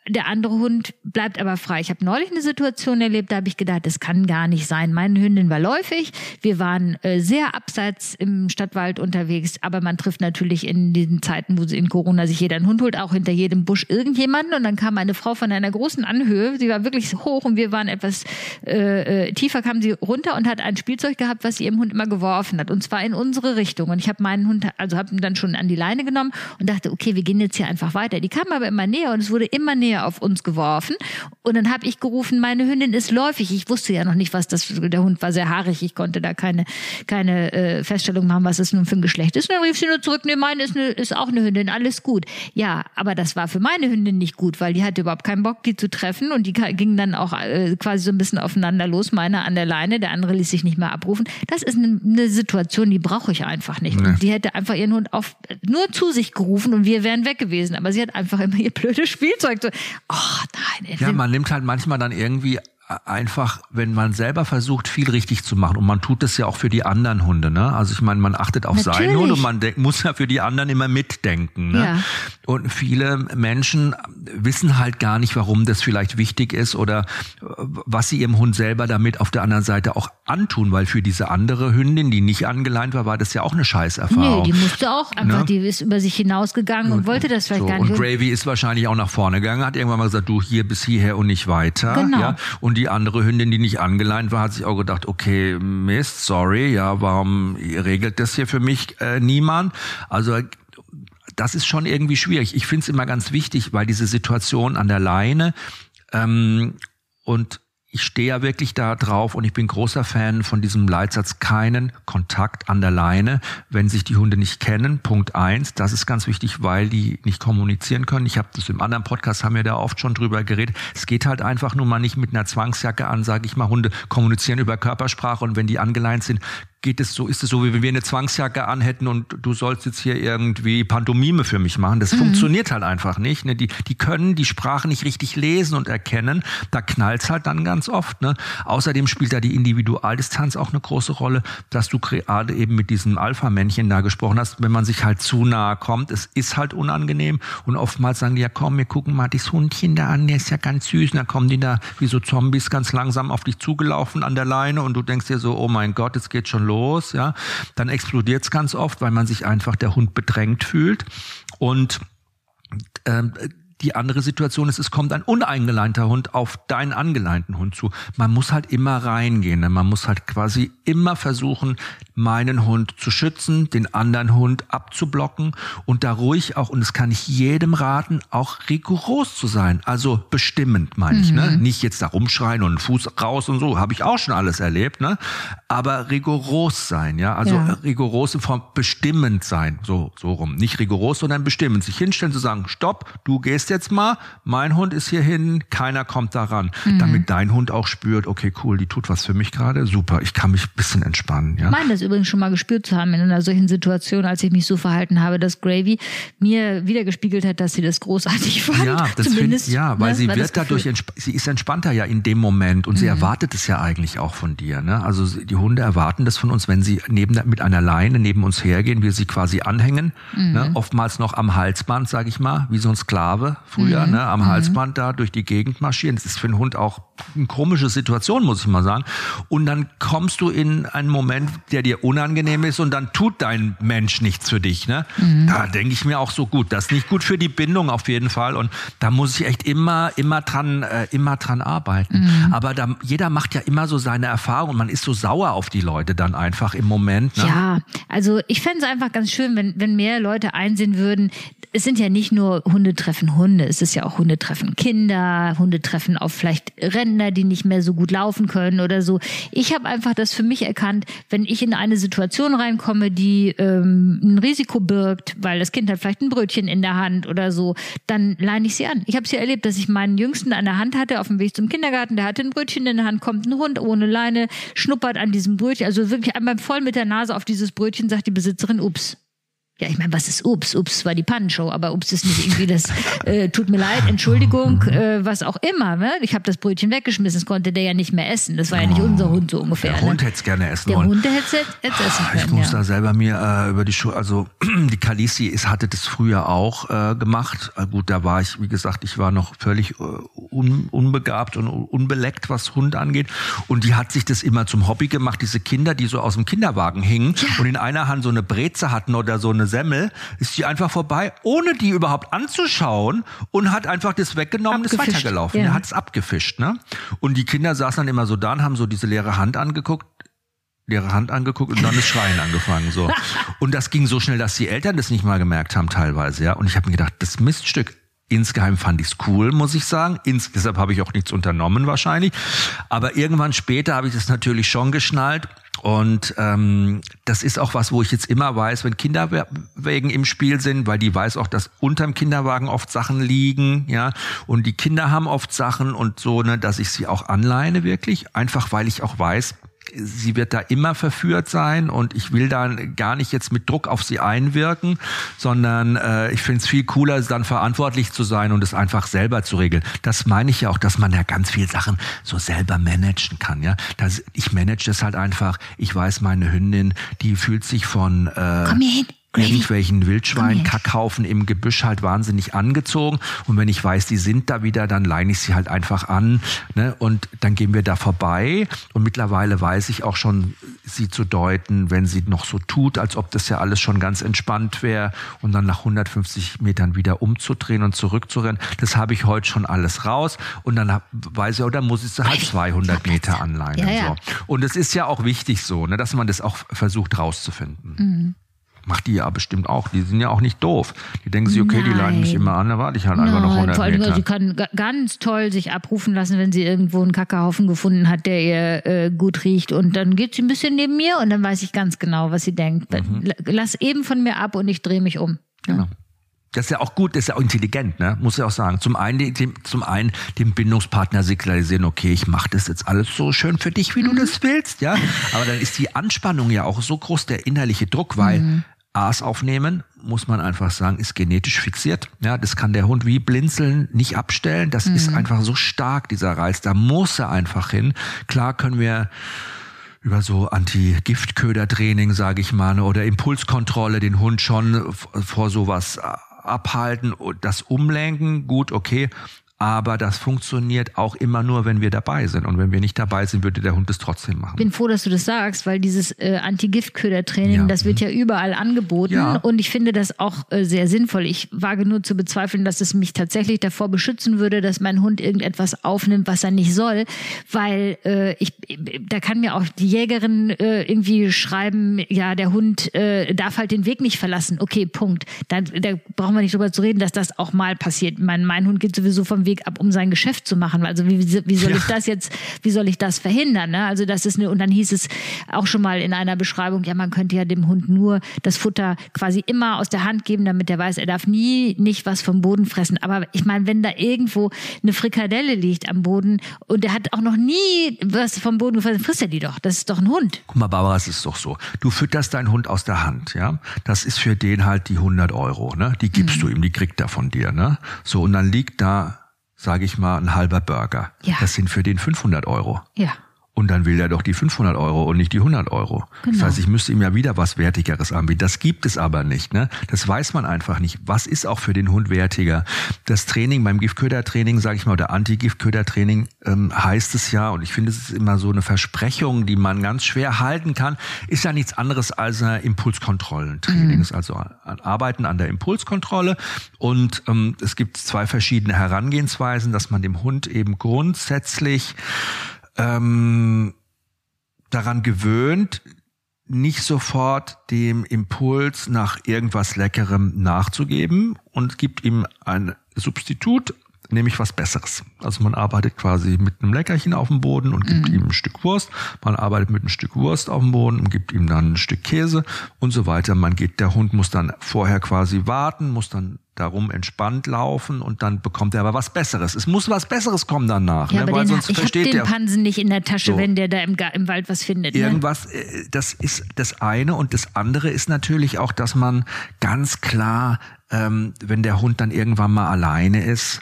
der andere Hund bleibt aber frei. Ich habe neulich eine Situation erlebt, da habe ich gedacht, das kann gar nicht sein. Meine Hündin war läufig, wir waren äh, sehr abseits im Stadtwald unterwegs, aber man trifft natürlich in diesen Zeiten, wo in Corona sich jeder einen Hund holt, auch hinter jedem Busch irgendjemanden. Und dann kam eine Frau von einer großen Anhöhe, sie war wirklich hoch und wir waren etwas äh, äh, tiefer, kam sie runter und hat ein Spielzeug gehabt, was sie ihrem Hund immer geworfen hat. Und zwar in unsere Richtung. Und ich habe meinen Hund, also habe ihn dann schon an die Leine genommen und dachte, okay, wir gehen jetzt hier einfach weiter. Die kam aber immer näher und es wurde immer näher auf uns geworfen. Und dann habe ich gerufen, meine Hündin ist läufig. Ich wusste ja noch nicht, was das, der Hund war sehr haarig. Ich konnte da keine, keine äh, Feststellung machen, was es nun für ein Geschlecht ist. Und dann rief sie nur zurück, nee, meine ist, eine, ist auch eine Hündin, alles gut. Ja, aber das war für meine Hündin nicht gut, weil die hatte überhaupt keinen Bock, die zu treffen. Und die gingen dann auch äh, quasi so ein bisschen aufeinander los. Meine an der Leine, der andere ließ sich nicht mehr abrufen. Das ist eine, eine Situation, die brauche ich einfach nicht. Nee. Die hätte einfach ihren Hund auf, nur zu sich gerufen und wir wären weg gewesen. Aber sie hat einfach immer ihr blödes Spielzeug so, oh nein. Ja, man nimmt halt manchmal dann irgendwie einfach, wenn man selber versucht, viel richtig zu machen und man tut das ja auch für die anderen Hunde, ne? Also ich meine, man achtet auf seinen Natürlich. Hund und man muss ja für die anderen immer mitdenken, ne? Ja. Und viele Menschen wissen halt gar nicht, warum das vielleicht wichtig ist oder was sie ihrem Hund selber damit auf der anderen Seite auch antun, weil für diese andere Hündin, die nicht angeleint war, war das ja auch eine Nee, Scheißerfahrung. die musste auch einfach, Ne? die ist über sich hinausgegangen und, wollte das vielleicht So, gar nicht. und Gravy ist wahrscheinlich auch nach vorne gegangen, hat irgendwann mal gesagt, du hier bis hierher und nicht weiter. Genau. Ja? Und die andere Hündin, die nicht angeleint war, hat sich auch gedacht, okay, Mist, sorry, ja, warum regelt das hier für mich äh, niemand? Also das ist schon irgendwie schwierig. Ich finde es immer ganz wichtig, weil diese Situation an der Leine ähm, und ich stehe ja wirklich da drauf und ich bin großer Fan von diesem Leitsatz, keinen Kontakt an der Leine, wenn sich die Hunde nicht kennen. Punkt eins, das ist ganz wichtig, weil die nicht kommunizieren können. Ich habe das im anderen Podcast, haben wir da oft schon drüber geredet. Es geht halt einfach nur mal nicht mit einer Zwangsjacke an, sage ich mal, Hunde kommunizieren über Körpersprache und wenn die angeleint sind, geht es so, ist es so, wie wenn wir eine Zwangsjacke anhätten und du sollst jetzt hier irgendwie Pantomime für mich machen. Das funktioniert halt einfach nicht. Ne? Die, die können die Sprache nicht richtig lesen und erkennen. Da knallt's halt dann ganz oft. Ne? Außerdem spielt da die Individualdistanz auch eine große Rolle, dass du gerade eben mit diesem Alpha-Männchen da gesprochen hast, wenn man sich halt zu nahe kommt, es ist halt unangenehm und oftmals sagen die, ja komm, wir gucken mal das Hundchen da an, der ist ja ganz süß und dann kommen die da wie so Zombies ganz langsam auf dich zugelaufen an der Leine und du denkst dir so, oh mein Gott, es geht schon los, ja. Dann explodiert's ganz oft, weil man sich einfach der Hund bedrängt fühlt und ähm, die andere Situation ist, es kommt ein uneingeleinter Hund auf deinen angeleinten Hund zu. Man muss halt immer reingehen. Ne? Man muss halt quasi immer versuchen, meinen Hund zu schützen, den anderen Hund abzublocken und da ruhig auch, und das kann ich jedem raten, auch rigoros zu sein. Also bestimmend, meine ich. Ne? Nicht jetzt da rumschreien und Fuß raus und so, habe ich auch schon alles erlebt. Ne? Aber rigoros sein, ja. Also Ja. rigoros in Form bestimmend sein, so, so rum. Nicht rigoros, sondern bestimmend. Sich hinstellen, zu sagen, stopp, du gehst jetzt mal, mein Hund ist hier hin, keiner kommt daran. Damit dein Hund auch spürt, okay, cool, die tut was für mich gerade, super, ich kann mich ein bisschen entspannen, ja. Ich meine das übrigens schon mal gespürt zu haben in einer solchen Situation, als ich mich so verhalten habe, dass Gravy mir wieder gespiegelt hat, dass sie das großartig [laughs] fand. Ja, das find, Zumindest, ja, weil ne, sie wird dadurch, sie ist entspannter ja in dem Moment und sie erwartet es ja eigentlich auch von dir. Ne? Also die Hunde erwarten das von uns, wenn sie neben mit einer Leine neben uns hergehen, wir sie quasi anhängen, ne? oftmals noch am Halsband, sage ich mal, wie so ein Sklave früher, ne? am Halsband da durch die Gegend marschieren. Das ist für einen Hund auch eine komische Situation, muss ich mal sagen. Und dann kommst du in einen Moment, der dir unangenehm ist und dann tut dein Mensch nichts für dich. Ne? Da denke ich mir auch so gut, das ist nicht gut für die Bindung auf jeden Fall. Und da muss ich echt immer, immer dran, äh, immer dran arbeiten. Aber da, jeder macht ja immer so seine Erfahrung und man ist so sauer auf die Leute dann einfach im Moment. Ne? Ja, also ich fände es einfach ganz schön, wenn, wenn mehr Leute einsehen würden, es sind ja nicht nur Hunde treffen Hunde, es ist ja auch Hunde treffen Kinder, Hunde treffen auf vielleicht Bänder, die nicht mehr so gut laufen können oder so. Ich habe einfach das für mich erkannt, wenn ich in eine Situation reinkomme, die ähm, ein Risiko birgt, weil das Kind hat vielleicht ein Brötchen in der Hand oder so, dann leine ich sie an. Ich habe es ja erlebt, dass ich meinen Jüngsten an der Hand hatte auf dem Weg zum Kindergarten, der hatte ein Brötchen in der Hand, kommt ein Hund ohne Leine, schnuppert an diesem Brötchen, also wirklich einmal voll mit der Nase auf dieses Brötchen, sagt die Besitzerin, ups. Ja, ich meine, was ist Ups? Ups war die Pannenshow, aber Ups ist nicht irgendwie das, [laughs] äh, tut mir leid, Entschuldigung, äh, was auch immer. Ne? Ich habe das Brötchen weggeschmissen, das konnte der ja nicht mehr essen. Das war ja nicht oh, unser Hund so ungefähr. Der ne? Hund hätte es gerne essen der wollen. Der Hund hätte es essen können, Ich muss ja. da selber mir äh, über die Schuhe, also [clears throat] die Kalisi ist, hatte das früher auch äh, gemacht. Äh, gut, da war ich, wie gesagt, ich war noch völlig äh, un, unbegabt und unbeleckt, was Hund angeht. Und die hat sich das immer zum Hobby gemacht, diese Kinder, die so aus dem Kinderwagen hingen ja. und in einer Hand so eine Breze hatten oder so eine Semmel, ist die einfach vorbei, ohne die überhaupt anzuschauen und hat einfach das weggenommen und ist weitergelaufen. Ja. Er hat es abgefischt. Ne? Und die Kinder saßen dann immer so da und haben so diese leere Hand angeguckt leere Hand angeguckt und dann ist Schreien angefangen so [laughs] und das ging so schnell, dass die Eltern das nicht mal gemerkt haben teilweise ja und ich habe mir gedacht das Miststück Insgeheim fand ich's cool, muss ich sagen. Ins, deshalb habe ich auch nichts unternommen wahrscheinlich. Aber irgendwann später habe ich das natürlich schon geschnallt. Und ähm, das ist auch was, wo ich jetzt immer weiß, wenn Kinderwägen im Spiel sind, weil die weiß auch, dass unterm Kinderwagen oft Sachen liegen, ja, und die Kinder haben oft Sachen und so, ne, dass ich sie auch anleine wirklich, einfach weil ich auch weiß, sie wird da immer verführt sein und ich will da gar nicht jetzt mit Druck auf sie einwirken, sondern äh, ich finde es viel cooler, dann verantwortlich zu sein und es einfach selber zu regeln. Das meine ich ja auch, dass man ja ganz viel Sachen so selber managen kann. Ja, das, ich manage das halt einfach. Ich weiß, meine Hündin, die fühlt sich von äh, Komm hier hin irgendwelchen Wildschwein-Kackhaufen im Gebüsch halt wahnsinnig angezogen. Und wenn ich weiß, die sind da wieder, dann leine ich sie halt einfach an. Ne? Und dann gehen wir da vorbei. Und mittlerweile weiß ich auch schon, sie zu deuten, wenn sie noch so tut, als ob das ja alles schon ganz entspannt wäre. Und dann nach 150 Metern wieder umzudrehen und zurückzurennen. Das habe ich heute schon alles raus. Und dann weiß ich, oder muss ich sie halt 200 Meter anleinen. Ja, ja. So. Und es ist ja auch wichtig so, ne, dass man das auch versucht rauszufinden. Mhm. Macht die ja bestimmt auch. Die sind ja auch nicht doof. Die denken sich, okay, Nein. die leiden mich immer an, da warte ich halt einfach noch 100 vor allem, Meter. Sie kann ganz toll sich abrufen lassen, wenn sie irgendwo einen Kackehaufen gefunden hat, der ihr äh, gut riecht. Und dann geht sie ein bisschen neben mir und dann weiß ich ganz genau, was sie denkt. Mhm. Lass eben von mir ab und ich drehe mich um. Genau. Das ist ja auch gut, das ist ja auch intelligent, ne? muss ich auch sagen. Zum einen, dem, zum einen dem Bindungspartner signalisieren, okay, ich mache das jetzt alles so schön für dich, wie du das willst, ja. Aber dann ist die Anspannung ja auch so groß, der innerliche Druck, weil Mhm. Aas aufnehmen, muss man einfach sagen, ist genetisch fixiert. Ja, das kann der Hund wie blinzeln nicht abstellen. Das ist einfach so stark, dieser Reiz. Da muss er einfach hin. Klar können wir über so Anti-Giftköder-Training, sage ich mal, oder Impulskontrolle den Hund schon vor sowas abhalten und das umlenken. Gut, okay. Aber das funktioniert auch immer nur, wenn wir dabei sind. Und wenn wir nicht dabei sind, würde der Hund es trotzdem machen. Ich bin froh, dass du das sagst, weil dieses äh, Anti-Giftköder-Training, Ja. das wird ja überall angeboten Ja. und ich finde das auch äh, sehr sinnvoll. Ich wage nur zu bezweifeln, dass es mich tatsächlich davor beschützen würde, dass mein Hund irgendetwas aufnimmt, was er nicht soll, weil äh, ich, da kann mir auch die Jägerin äh, irgendwie schreiben, ja, der Hund äh, darf halt den Weg nicht verlassen. Okay, Punkt. Da, da brauchen wir nicht drüber zu reden, dass das auch mal passiert. Mein, mein Hund geht sowieso vom Weg ab, um sein Geschäft zu machen. Also wie, wie soll ich das jetzt, wie soll ich das verhindern? Ne? Also das ist eine, und dann hieß es auch schon mal in einer Beschreibung, ja, man könnte ja dem Hund nur das Futter quasi immer aus der Hand geben, damit er weiß, er darf nie nicht was vom Boden fressen. Aber ich meine, wenn da irgendwo eine Frikadelle liegt am Boden und er hat auch noch nie was vom Boden gefressen, frisst er die doch. Das ist doch ein Hund. Guck mal, Barbara, es ist doch so. Du fütterst deinen Hund aus der Hand, ja. Das ist für den halt die 100 Euro, ne? Die gibst du ihm, die kriegt er von dir, ne? So, und dann liegt da, sage ich mal, ein halber Burger. Ja. Das sind für den 500 Euro. Ja. Und dann will er doch die 500 Euro und nicht die 100 Euro. Das Genau. heißt, ich müsste ihm ja wieder was Wertigeres anbieten. Das gibt es aber nicht. Ne? Das weiß man einfach nicht. Was ist auch für den Hund wertiger? Das Training beim Giftködertraining, sage ich mal, oder Anti-Giftködertraining ähm, heißt es ja, und ich finde, es ist immer so eine Versprechung, die man ganz schwer halten kann, ist ja nichts anderes als ein Impulskontrollentraining. Ist also ein Arbeiten an der Impulskontrolle. Und ähm, es gibt zwei verschiedene Herangehensweisen, dass man dem Hund eben grundsätzlich ähm, daran gewöhnt, nicht sofort dem Impuls nach irgendwas Leckerem nachzugeben und gibt ihm ein Substitut, nehme ich was Besseres. Also man arbeitet quasi mit einem Leckerchen auf dem Boden und gibt mhm. ihm ein Stück Wurst. Man arbeitet mit einem Stück Wurst auf dem Boden und gibt ihm dann ein Stück Käse und so weiter. Man geht, der Hund muss dann vorher quasi warten, muss dann darum entspannt laufen und dann bekommt er aber was Besseres. Es muss was Besseres kommen danach, ja, ne? weil den, sonst ich versteht den Pansen nicht in der Tasche, so. wenn der da im, im Wald was findet. Ne? Irgendwas, ne? das ist das eine und das andere ist natürlich auch, dass man ganz klar, ähm, wenn der Hund dann irgendwann mal alleine ist,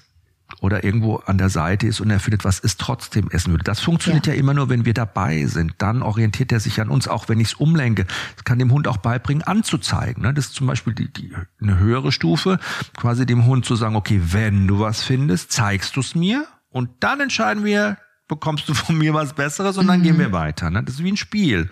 oder irgendwo an der Seite ist und er findet, was ist trotzdem essen würde. Das funktioniert ja. ja immer nur, wenn wir dabei sind. Dann orientiert er sich an uns, auch wenn ich es umlenke. Das kann dem Hund auch beibringen, anzuzeigen. Ne? Das ist zum Beispiel die, die, eine höhere Stufe, quasi dem Hund zu sagen, okay, wenn du was findest, zeigst du es mir und dann entscheiden wir, bekommst du von mir was Besseres und dann mhm. gehen wir weiter. Ne? Das ist wie ein Spiel.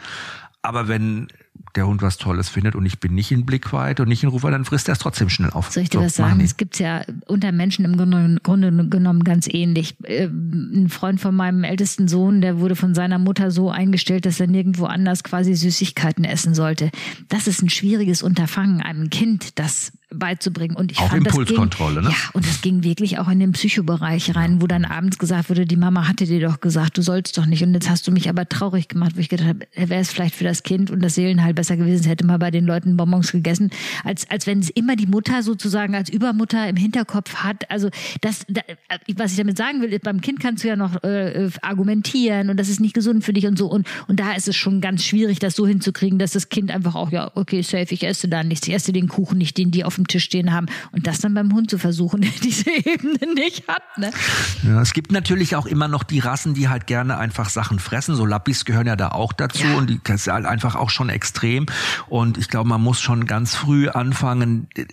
Aber wenn der Hund was Tolles findet und ich bin nicht in Blickweite und nicht in Rufer, dann frisst er es trotzdem schnell auf. Soll ich dir so, was sagen? Es gibt ja unter Menschen im Grunde, Grunde, genommen ganz ähnlich. Äh, ein Freund von meinem ältesten Sohn, der wurde von seiner Mutter so eingestellt, dass er nirgendwo anders quasi Süßigkeiten essen sollte. Das ist ein schwieriges Unterfangen, einem Kind das beizubringen. Und ich auch fand, Impulskontrolle, ging, ne? Ja, und das ging wirklich auch in den Psychobereich rein, wo dann abends gesagt wurde, die Mama hatte dir doch gesagt, du sollst doch nicht. Und jetzt hast du mich aber traurig gemacht, wo ich gedacht habe, wäre es vielleicht für das Kind und das Seelenheil besser gewesen, hätte mal bei den Leuten Bonbons gegessen, als, als wenn es immer die Mutter sozusagen als Übermutter im Hinterkopf hat. Also das, da, was ich damit sagen will, ist, beim Kind kannst du ja noch äh, argumentieren und das ist nicht gesund für dich und so. Und, und da ist es schon ganz schwierig, das so hinzukriegen, dass das Kind einfach auch, ja, okay, safe, ich esse da nichts, ich esse den Kuchen nicht, den die auf dem Tisch stehen haben. Und das dann beim Hund zu versuchen, [laughs] der diese Ebene nicht hat. Ne? Ja, es gibt natürlich auch immer noch die Rassen, die halt gerne einfach Sachen fressen. So Lappis gehören ja da auch dazu ja. und die das ist halt einfach auch schon extrem. Und ich glaube, man muss schon ganz früh anfangen, äh,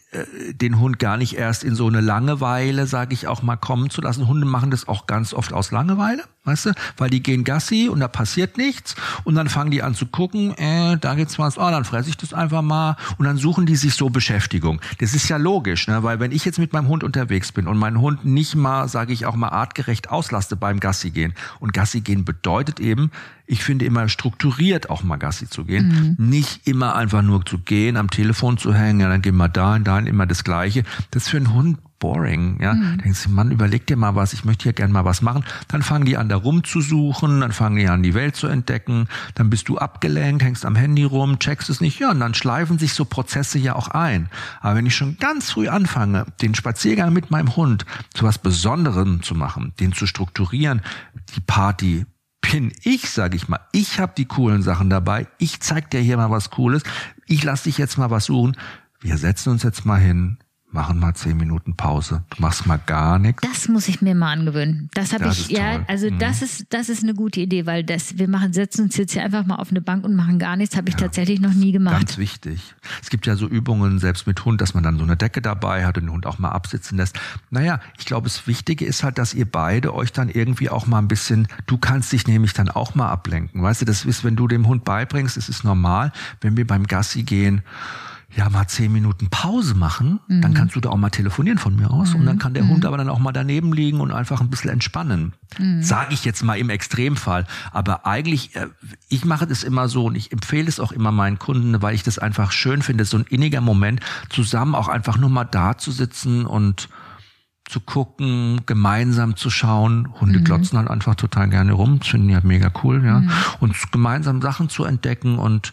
den Hund gar nicht erst in so eine Langeweile, sage ich auch mal, kommen zu lassen. Hunde machen das auch ganz oft aus Langeweile weißt du? Weil die gehen Gassi und da passiert nichts und dann fangen die an zu gucken, äh, da gibt's was, oh, dann fresse ich das einfach mal und dann suchen die sich so Beschäftigung. Das ist ja logisch, ne? weil wenn ich jetzt mit meinem Hund unterwegs bin und meinen Hund nicht mal, sage ich auch mal, artgerecht auslaste beim Gassi gehen und Gassi gehen bedeutet eben, ich finde immer strukturiert auch mal Gassi zu gehen, mhm. nicht immer einfach nur zu gehen, am Telefon zu hängen, ja, dann gehen wir da und da immer das Gleiche. Das ist für einen Hund boring, ja. Mhm. Denkst du, Mann, überleg dir mal was, ich möchte hier gern mal was machen. Dann fangen die an, da rumzusuchen, dann fangen die an, die Welt zu entdecken, dann bist du abgelenkt, hängst am Handy rum, checkst es nicht, ja, und dann schleifen sich so Prozesse ja auch ein. Aber wenn ich schon ganz früh anfange, den Spaziergang mit meinem Hund zu was Besonderem zu machen, den zu strukturieren, die Party bin ich, sage ich mal. Ich habe die coolen Sachen dabei. Ich zeig dir hier mal was Cooles. Ich lass dich jetzt mal was suchen. Wir setzen uns jetzt mal hin machen mal zehn Minuten Pause. Du machst mal gar nichts. Das muss ich mir mal angewöhnen. Das habe ich, ja, also mhm. das ist, das ist eine gute Idee, weil das, wir machen, setzen uns jetzt hier einfach mal auf eine Bank und machen gar nichts, habe ich ja. tatsächlich noch nie gemacht. Ganz wichtig. Es gibt ja so Übungen, selbst mit Hund, dass man dann so eine Decke dabei hat und den Hund auch mal absitzen lässt. Naja, ich glaube, das Wichtige ist halt, dass ihr beide euch dann irgendwie auch mal ein bisschen, du kannst dich nämlich dann auch mal ablenken. Weißt du, das ist, wenn du dem Hund beibringst, es ist normal, wenn wir beim Gassi gehen, ja mal zehn Minuten Pause machen, mhm. dann kannst du da auch mal telefonieren von mir aus mhm. und dann kann der mhm. Hund aber dann auch mal daneben liegen und einfach ein bisschen entspannen. Mhm. Sage ich jetzt mal im Extremfall. Aber eigentlich, äh, ich mache das immer so und ich empfehle es auch immer meinen Kunden, weil ich das einfach schön finde, so ein inniger Moment, zusammen auch einfach nur mal da zu sitzen und zu gucken, gemeinsam zu schauen. Hunde mhm. glotzen halt einfach total gerne rum, das finden die halt mega cool, ja. Mhm. Und gemeinsam Sachen zu entdecken und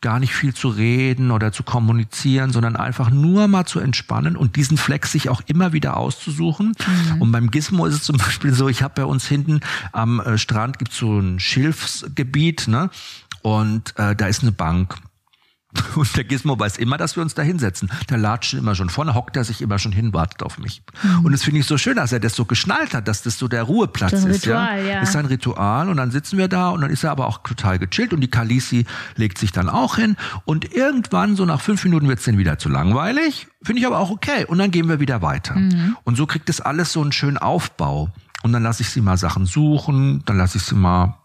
gar nicht viel zu reden oder zu kommunizieren, sondern einfach nur mal zu entspannen und diesen Flex sich auch immer wieder auszusuchen. Mhm. Und beim Gizmo ist es zum [laughs] Beispiel so, ich habe bei uns hinten am äh, Strand gibt so ein Schilfsgebiet, ne? Und äh, da ist eine Bank. [laughs] Und der Gizmo weiß immer, dass wir uns da hinsetzen. Der latscht immer schon vorne, hockt er sich immer schon hin, wartet auf mich. Mhm. Und das finde ich so schön, dass er das so geschnallt hat, dass das so der Ruheplatz ist. Ritual, ja? ja. Ist ein Ritual und dann sitzen wir da und dann ist er aber auch total gechillt und die Kalisi legt sich dann auch hin und irgendwann, so nach fünf Minuten, wird's dann wieder zu langweilig. Finde ich aber auch okay. Und dann gehen wir wieder weiter. Mhm. Und so kriegt das alles so einen schönen Aufbau. Und dann lasse ich sie mal Sachen suchen, dann lasse ich sie mal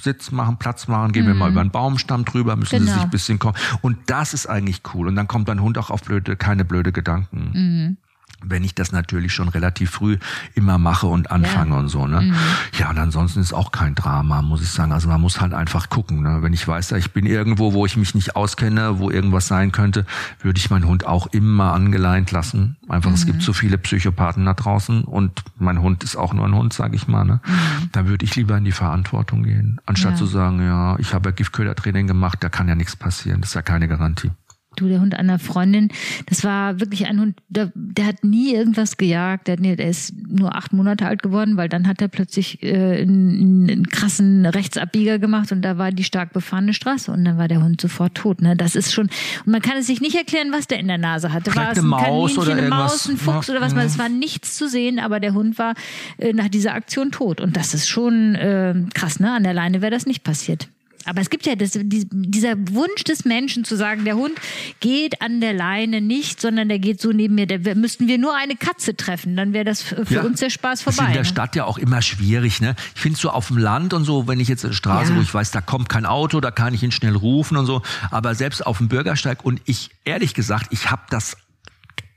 Sitz machen, Platz machen, gehen mhm. wir mal mhm. über einen Baumstamm drüber, müssen genau. sie sich ein bisschen kommen. Und das ist eigentlich cool. Und dann kommt dein Hund auch auf blöde, keine blöde Gedanken. Mhm. Wenn ich das natürlich schon relativ früh immer mache und anfange ja. und so. Ne? Mhm. Ja, und ansonsten ist auch kein Drama, muss ich sagen. Also man muss halt einfach gucken. Ne? Wenn ich weiß, ich bin irgendwo, wo ich mich nicht auskenne, wo irgendwas sein könnte, würde ich meinen Hund auch immer angeleint lassen. Einfach, mhm. es gibt mhm. so viele Psychopathen da draußen und mein Hund ist auch nur ein Hund, sage ich mal. Ne? Mhm. Da würde ich lieber in die Verantwortung gehen, anstatt ja. zu sagen, ja, ich habe Giftködertraining gemacht, da kann ja nichts passieren. Das ist ja keine Garantie. Du, der Hund einer Freundin, das war wirklich ein Hund, der, der hat nie irgendwas gejagt. Der, der ist nur acht Monate alt geworden, weil dann hat er plötzlich äh, einen, einen krassen Rechtsabbieger gemacht und da war die stark befahrene Straße und dann war der Hund sofort tot. Ne? Das ist schon, und man kann es sich nicht erklären, was der in der Nase hatte. War es ein Maus Kaninchen, oder eine? Maus, ein Fuchs oder was? Mhm. Es war nichts zu sehen, aber der Hund war äh, nach dieser Aktion tot. Und das ist schon äh, krass, ne? An der Leine wäre das nicht passiert. Aber es gibt ja das, dieser Wunsch des Menschen zu sagen, der Hund geht an der Leine nicht, sondern der geht so neben mir. Da müssten wir nur eine Katze treffen, dann wäre das für ja, uns der Spaß vorbei. Das ist in der ne? Stadt ja auch immer schwierig. Ne? Ich finde so auf dem Land und so, wenn ich jetzt eine Straße, ja. wo ich weiß, da kommt kein Auto, da kann ich ihn schnell rufen und so. Aber selbst auf dem Bürgersteig und ich, ehrlich gesagt, ich habe das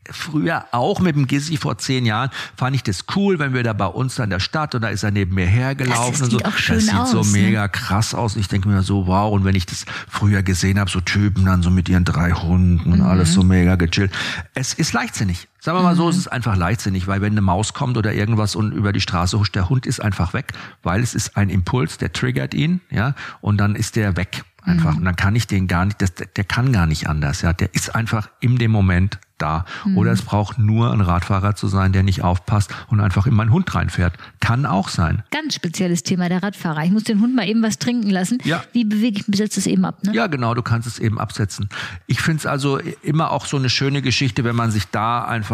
früher auch mit dem Gizzi vor zehn Jahren, fand ich das cool, wenn wir da bei uns in der Stadt und da ist er neben mir hergelaufen das und so. Das sieht aus, so ne? mega krass aus. Ich denke mir so, wow, und wenn ich das früher gesehen habe, so Typen dann so mit ihren drei Hunden und mhm. alles so mega gechillt. Es ist leichtsinnig. Sagen wir mal so, mhm. es ist einfach leichtsinnig, weil wenn eine Maus kommt oder irgendwas und über die Straße huscht, der Hund ist einfach weg, weil es ist ein Impuls, der triggert ihn, ja, und dann ist der weg einfach. Mhm. Und dann kann ich den gar nicht, das, der kann gar nicht anders, ja. Der ist einfach in dem Moment da. Mhm. Oder es braucht nur ein Radfahrer zu sein, der nicht aufpasst und einfach in meinen Hund reinfährt. Kann auch sein. Ganz spezielles Thema, der Radfahrer. Ich muss den Hund mal eben was trinken lassen. Ja. Wie bewege ich, setze es eben ab, ne? Ja, genau, du kannst es eben absetzen. Ich finde es also immer auch so eine schöne Geschichte, wenn man sich da einfach,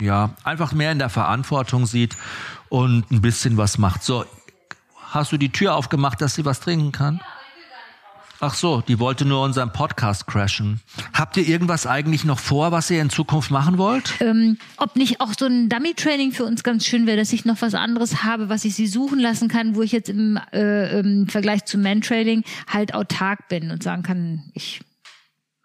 ja, einfach mehr in der Verantwortung sieht und ein bisschen was macht. So, hast du die Tür aufgemacht, dass sie was trinken kann? Ach so, die wollte nur unseren Podcast crashen. Habt ihr irgendwas eigentlich noch vor, was ihr in Zukunft machen wollt? Ähm, ob nicht auch so ein Dummy-Training für uns ganz schön wäre, dass ich noch was anderes habe, was ich sie suchen lassen kann, wo ich jetzt im, äh, im Vergleich zu Man-Training halt autark bin und sagen kann, ich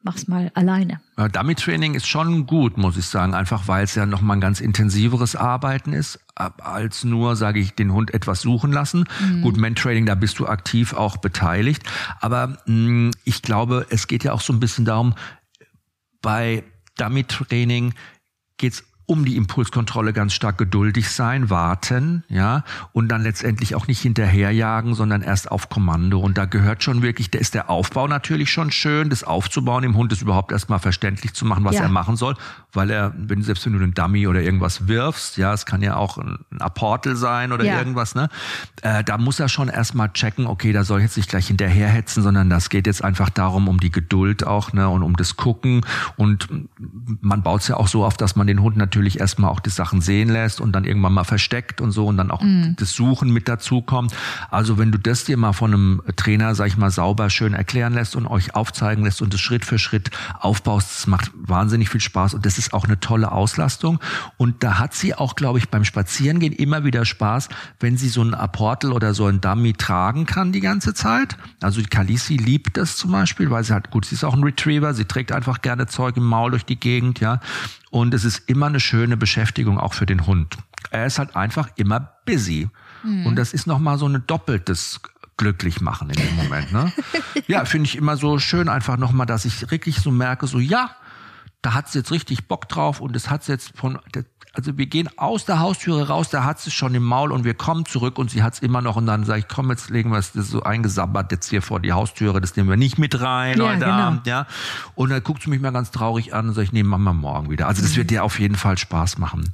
mach's mal alleine. Dummy Training ist schon gut, muss ich sagen, einfach weil es ja nochmal ein ganz intensiveres Arbeiten ist, als nur, sage ich, den Hund etwas suchen lassen. Mhm. Gut, Man Training, da bist du aktiv auch beteiligt. Aber mh, mm, ich glaube, es geht ja auch so ein bisschen darum, bei Dummy Training geht's um die Impulskontrolle ganz stark geduldig sein, warten, ja, und dann letztendlich auch nicht hinterherjagen, sondern erst auf Kommando. Und da gehört schon wirklich, da ist der Aufbau natürlich schon schön, das aufzubauen, dem Hund ist überhaupt erstmal verständlich zu machen, was ja. er machen soll, weil er, wenn selbst wenn du einen Dummy oder irgendwas wirfst, ja, es kann ja auch ein Apportel sein oder ja. irgendwas, ne, äh, da muss er schon erstmal checken, okay, da soll ich jetzt nicht gleich hinterherhetzen, sondern das geht jetzt einfach darum, um die Geduld auch, ne, und um das Gucken und man baut es ja auch so auf, dass man den Hund natürlich natürlich erstmal auch die Sachen sehen lässt und dann irgendwann mal versteckt und so und dann auch mhm. das Suchen mit dazu kommt. Also wenn du das dir mal von einem Trainer, sag ich mal, sauber schön erklären lässt und euch aufzeigen lässt und das Schritt für Schritt aufbaust, das macht wahnsinnig viel Spaß und das ist auch eine tolle Auslastung. Und da hat sie auch, glaube ich, beim Spazierengehen immer wieder Spaß, wenn sie so ein Apportel oder so ein Dummy tragen kann die ganze Zeit. Also die Kalisi liebt das zum Beispiel, weil sie halt, gut, sie ist auch ein Retriever, sie trägt einfach gerne Zeug im Maul durch die Gegend, ja. Und es ist immer eine schöne Beschäftigung auch für den Hund. Er ist halt einfach immer busy. Mhm. Und das ist nochmal so ein doppeltes glücklich machen in dem Moment. Ne? [laughs] ja, finde ich immer so schön einfach nochmal, dass ich wirklich so merke, so ja, da hat sie jetzt richtig Bock drauf und es hat sie jetzt von, also wir gehen aus der Haustüre raus, da hat sie schon im Maul und wir kommen zurück und sie hat es immer noch und dann sage ich, komm, jetzt legen wir es so eingesabbert jetzt hier vor die Haustüre, das nehmen wir nicht mit rein ja, heute genau. Abend, ja. Und dann guckt sie mich mal ganz traurig an und sage ich, nee, machen wir morgen wieder. Also das mhm. wird dir auf jeden Fall Spaß machen.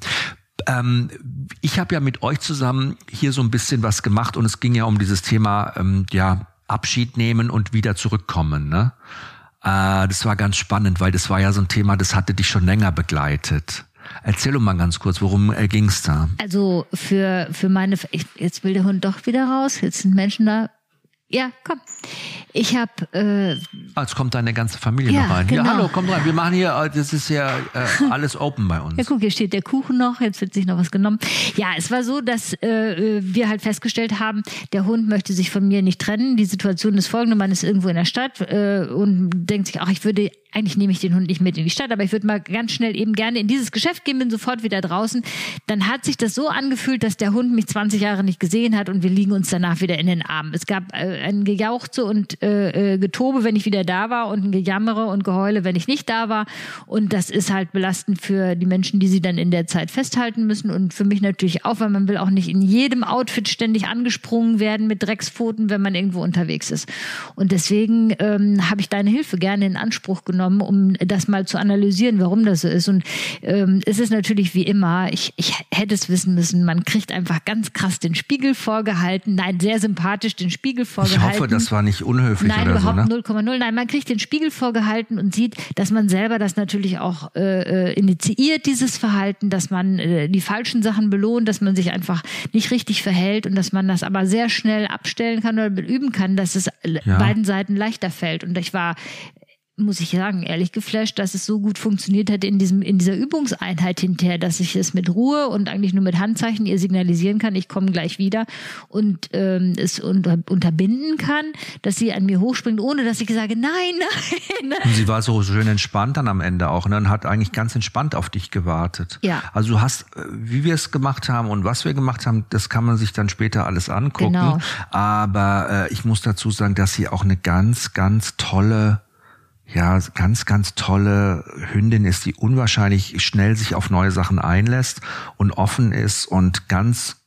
Ähm, ich habe ja mit euch zusammen hier so ein bisschen was gemacht und es ging ja um dieses Thema, ähm, ja, Abschied nehmen und wieder zurückkommen, ne? Äh, das war ganz spannend, weil das war ja so ein Thema, das hatte dich schon länger begleitet. Erzähl doch mal ganz kurz, worum äh, ging es da? Also für, für meine, ich, jetzt will der Hund doch wieder raus, jetzt sind Menschen da. Ja, komm. Ich habe. Äh, ah, jetzt kommt deine ganze Familie ja, noch rein. Genau. Ja, hallo, komm rein. Wir machen hier, äh, das ist ja äh, alles open bei uns. Ja, guck, hier steht der Kuchen noch. Jetzt wird sich noch was genommen. Ja, es war so, dass äh, wir halt festgestellt haben, der Hund möchte sich von mir nicht trennen. Die Situation ist folgende: Man ist irgendwo in der Stadt äh, und denkt sich, ach, ich würde eigentlich nehme ich den Hund nicht mit in die Stadt, aber ich würde mal ganz schnell eben gerne in dieses Geschäft gehen, bin sofort wieder draußen. Dann hat sich das so angefühlt, dass der Hund mich 20 Jahre nicht gesehen hat und wir liegen uns danach wieder in den Armen. Es gab äh, ein Gejauchze und äh, äh, Getobe, wenn ich wieder da war und ein Gejammere und Geheule, wenn ich nicht da war. Und das ist halt belastend für die Menschen, die sie dann in der Zeit festhalten müssen und für mich natürlich auch, weil man will auch nicht in jedem Outfit ständig angesprungen werden mit Dreckspfoten, wenn man irgendwo unterwegs ist. Und deswegen ähm, habe ich deine Hilfe gerne in Anspruch genommen, um das mal zu analysieren, warum das so ist. Und ähm, es ist natürlich wie immer, ich, ich hätte es wissen müssen, man kriegt einfach ganz krass den Spiegel vorgehalten. Nein, sehr sympathisch den Spiegel vorgehalten. Ich hoffe, das war nicht unhöflich Nein, oder überhaupt so. Ne? 0,0. Nein, man kriegt den Spiegel vorgehalten und sieht, dass man selber das natürlich auch äh, äh, initiiert, dieses Verhalten, dass man äh, die falschen Sachen belohnt, dass man sich einfach nicht richtig verhält und dass man das aber sehr schnell abstellen kann oder üben kann, dass es ja. beiden Seiten leichter fällt. Und ich war muss ich sagen, ehrlich geflasht, dass es so gut funktioniert hat in diesem in dieser Übungseinheit hinterher, dass ich es mit Ruhe und eigentlich nur mit Handzeichen ihr signalisieren kann, ich komme gleich wieder und ähm, es unter, unterbinden kann, dass sie an mir hochspringt, ohne dass ich sage, nein, [laughs] nein. Und sie war so schön entspannt dann am Ende auch ne, und hat eigentlich ganz entspannt auf dich gewartet. Ja. Also du hast, äh, wie wir es gemacht haben und was wir gemacht haben, das kann man sich dann später alles angucken. Genau. Aber äh, ich muss dazu sagen, dass sie auch eine ganz, ganz tolle ja, ganz, ganz tolle Hündin ist, die unwahrscheinlich schnell sich auf neue Sachen einlässt und offen ist und ganz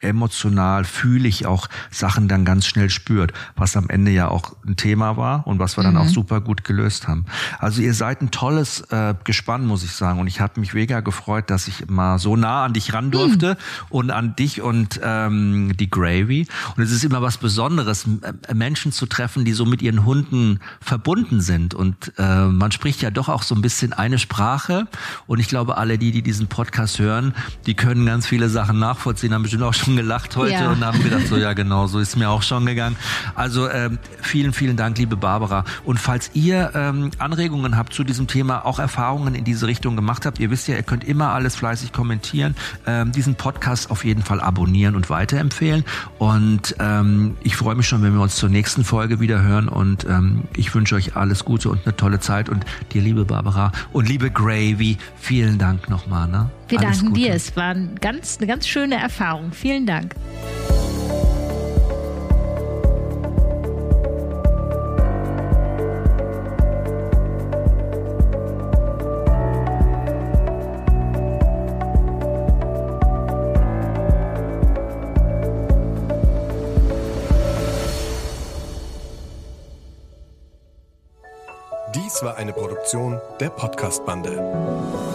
emotional fühle ich auch Sachen dann ganz schnell spürt, was am Ende ja auch ein Thema war und was wir dann mhm. auch super gut gelöst haben. Also ihr seid ein tolles äh, Gespann, muss ich sagen. Und ich habe mich mega gefreut, dass ich mal so nah an dich ran durfte mhm. und an dich und ähm, die Gravy. Und es ist immer was Besonderes, äh, Menschen zu treffen, die so mit ihren Hunden verbunden sind. Und äh, man spricht ja doch auch so ein bisschen eine Sprache. Und ich glaube, alle die, die diesen Podcast hören, die können ganz viele Sachen nachvollziehen, haben bestimmt auch schon gelacht heute ja. und haben gedacht, so ja genau, so ist mir auch schon gegangen. Also ähm, vielen, vielen Dank, liebe Barbara. Und falls ihr ähm, Anregungen habt zu diesem Thema, auch Erfahrungen in diese Richtung gemacht habt, ihr wisst ja, ihr könnt immer alles fleißig kommentieren, ähm, diesen Podcast auf jeden Fall abonnieren und weiterempfehlen. Und ähm, ich freue mich schon, wenn wir uns zur nächsten Folge wieder hören. Und ähm, ich wünsche euch alles Gute und eine tolle Zeit. Und dir, liebe Barbara und liebe Gravy, vielen Dank nochmal. Ne? Wir danken dir. Es war ein ganz, eine ganz schöne Erfahrung. Vielen Dank. Dies war eine Produktion der Podcast-Bande.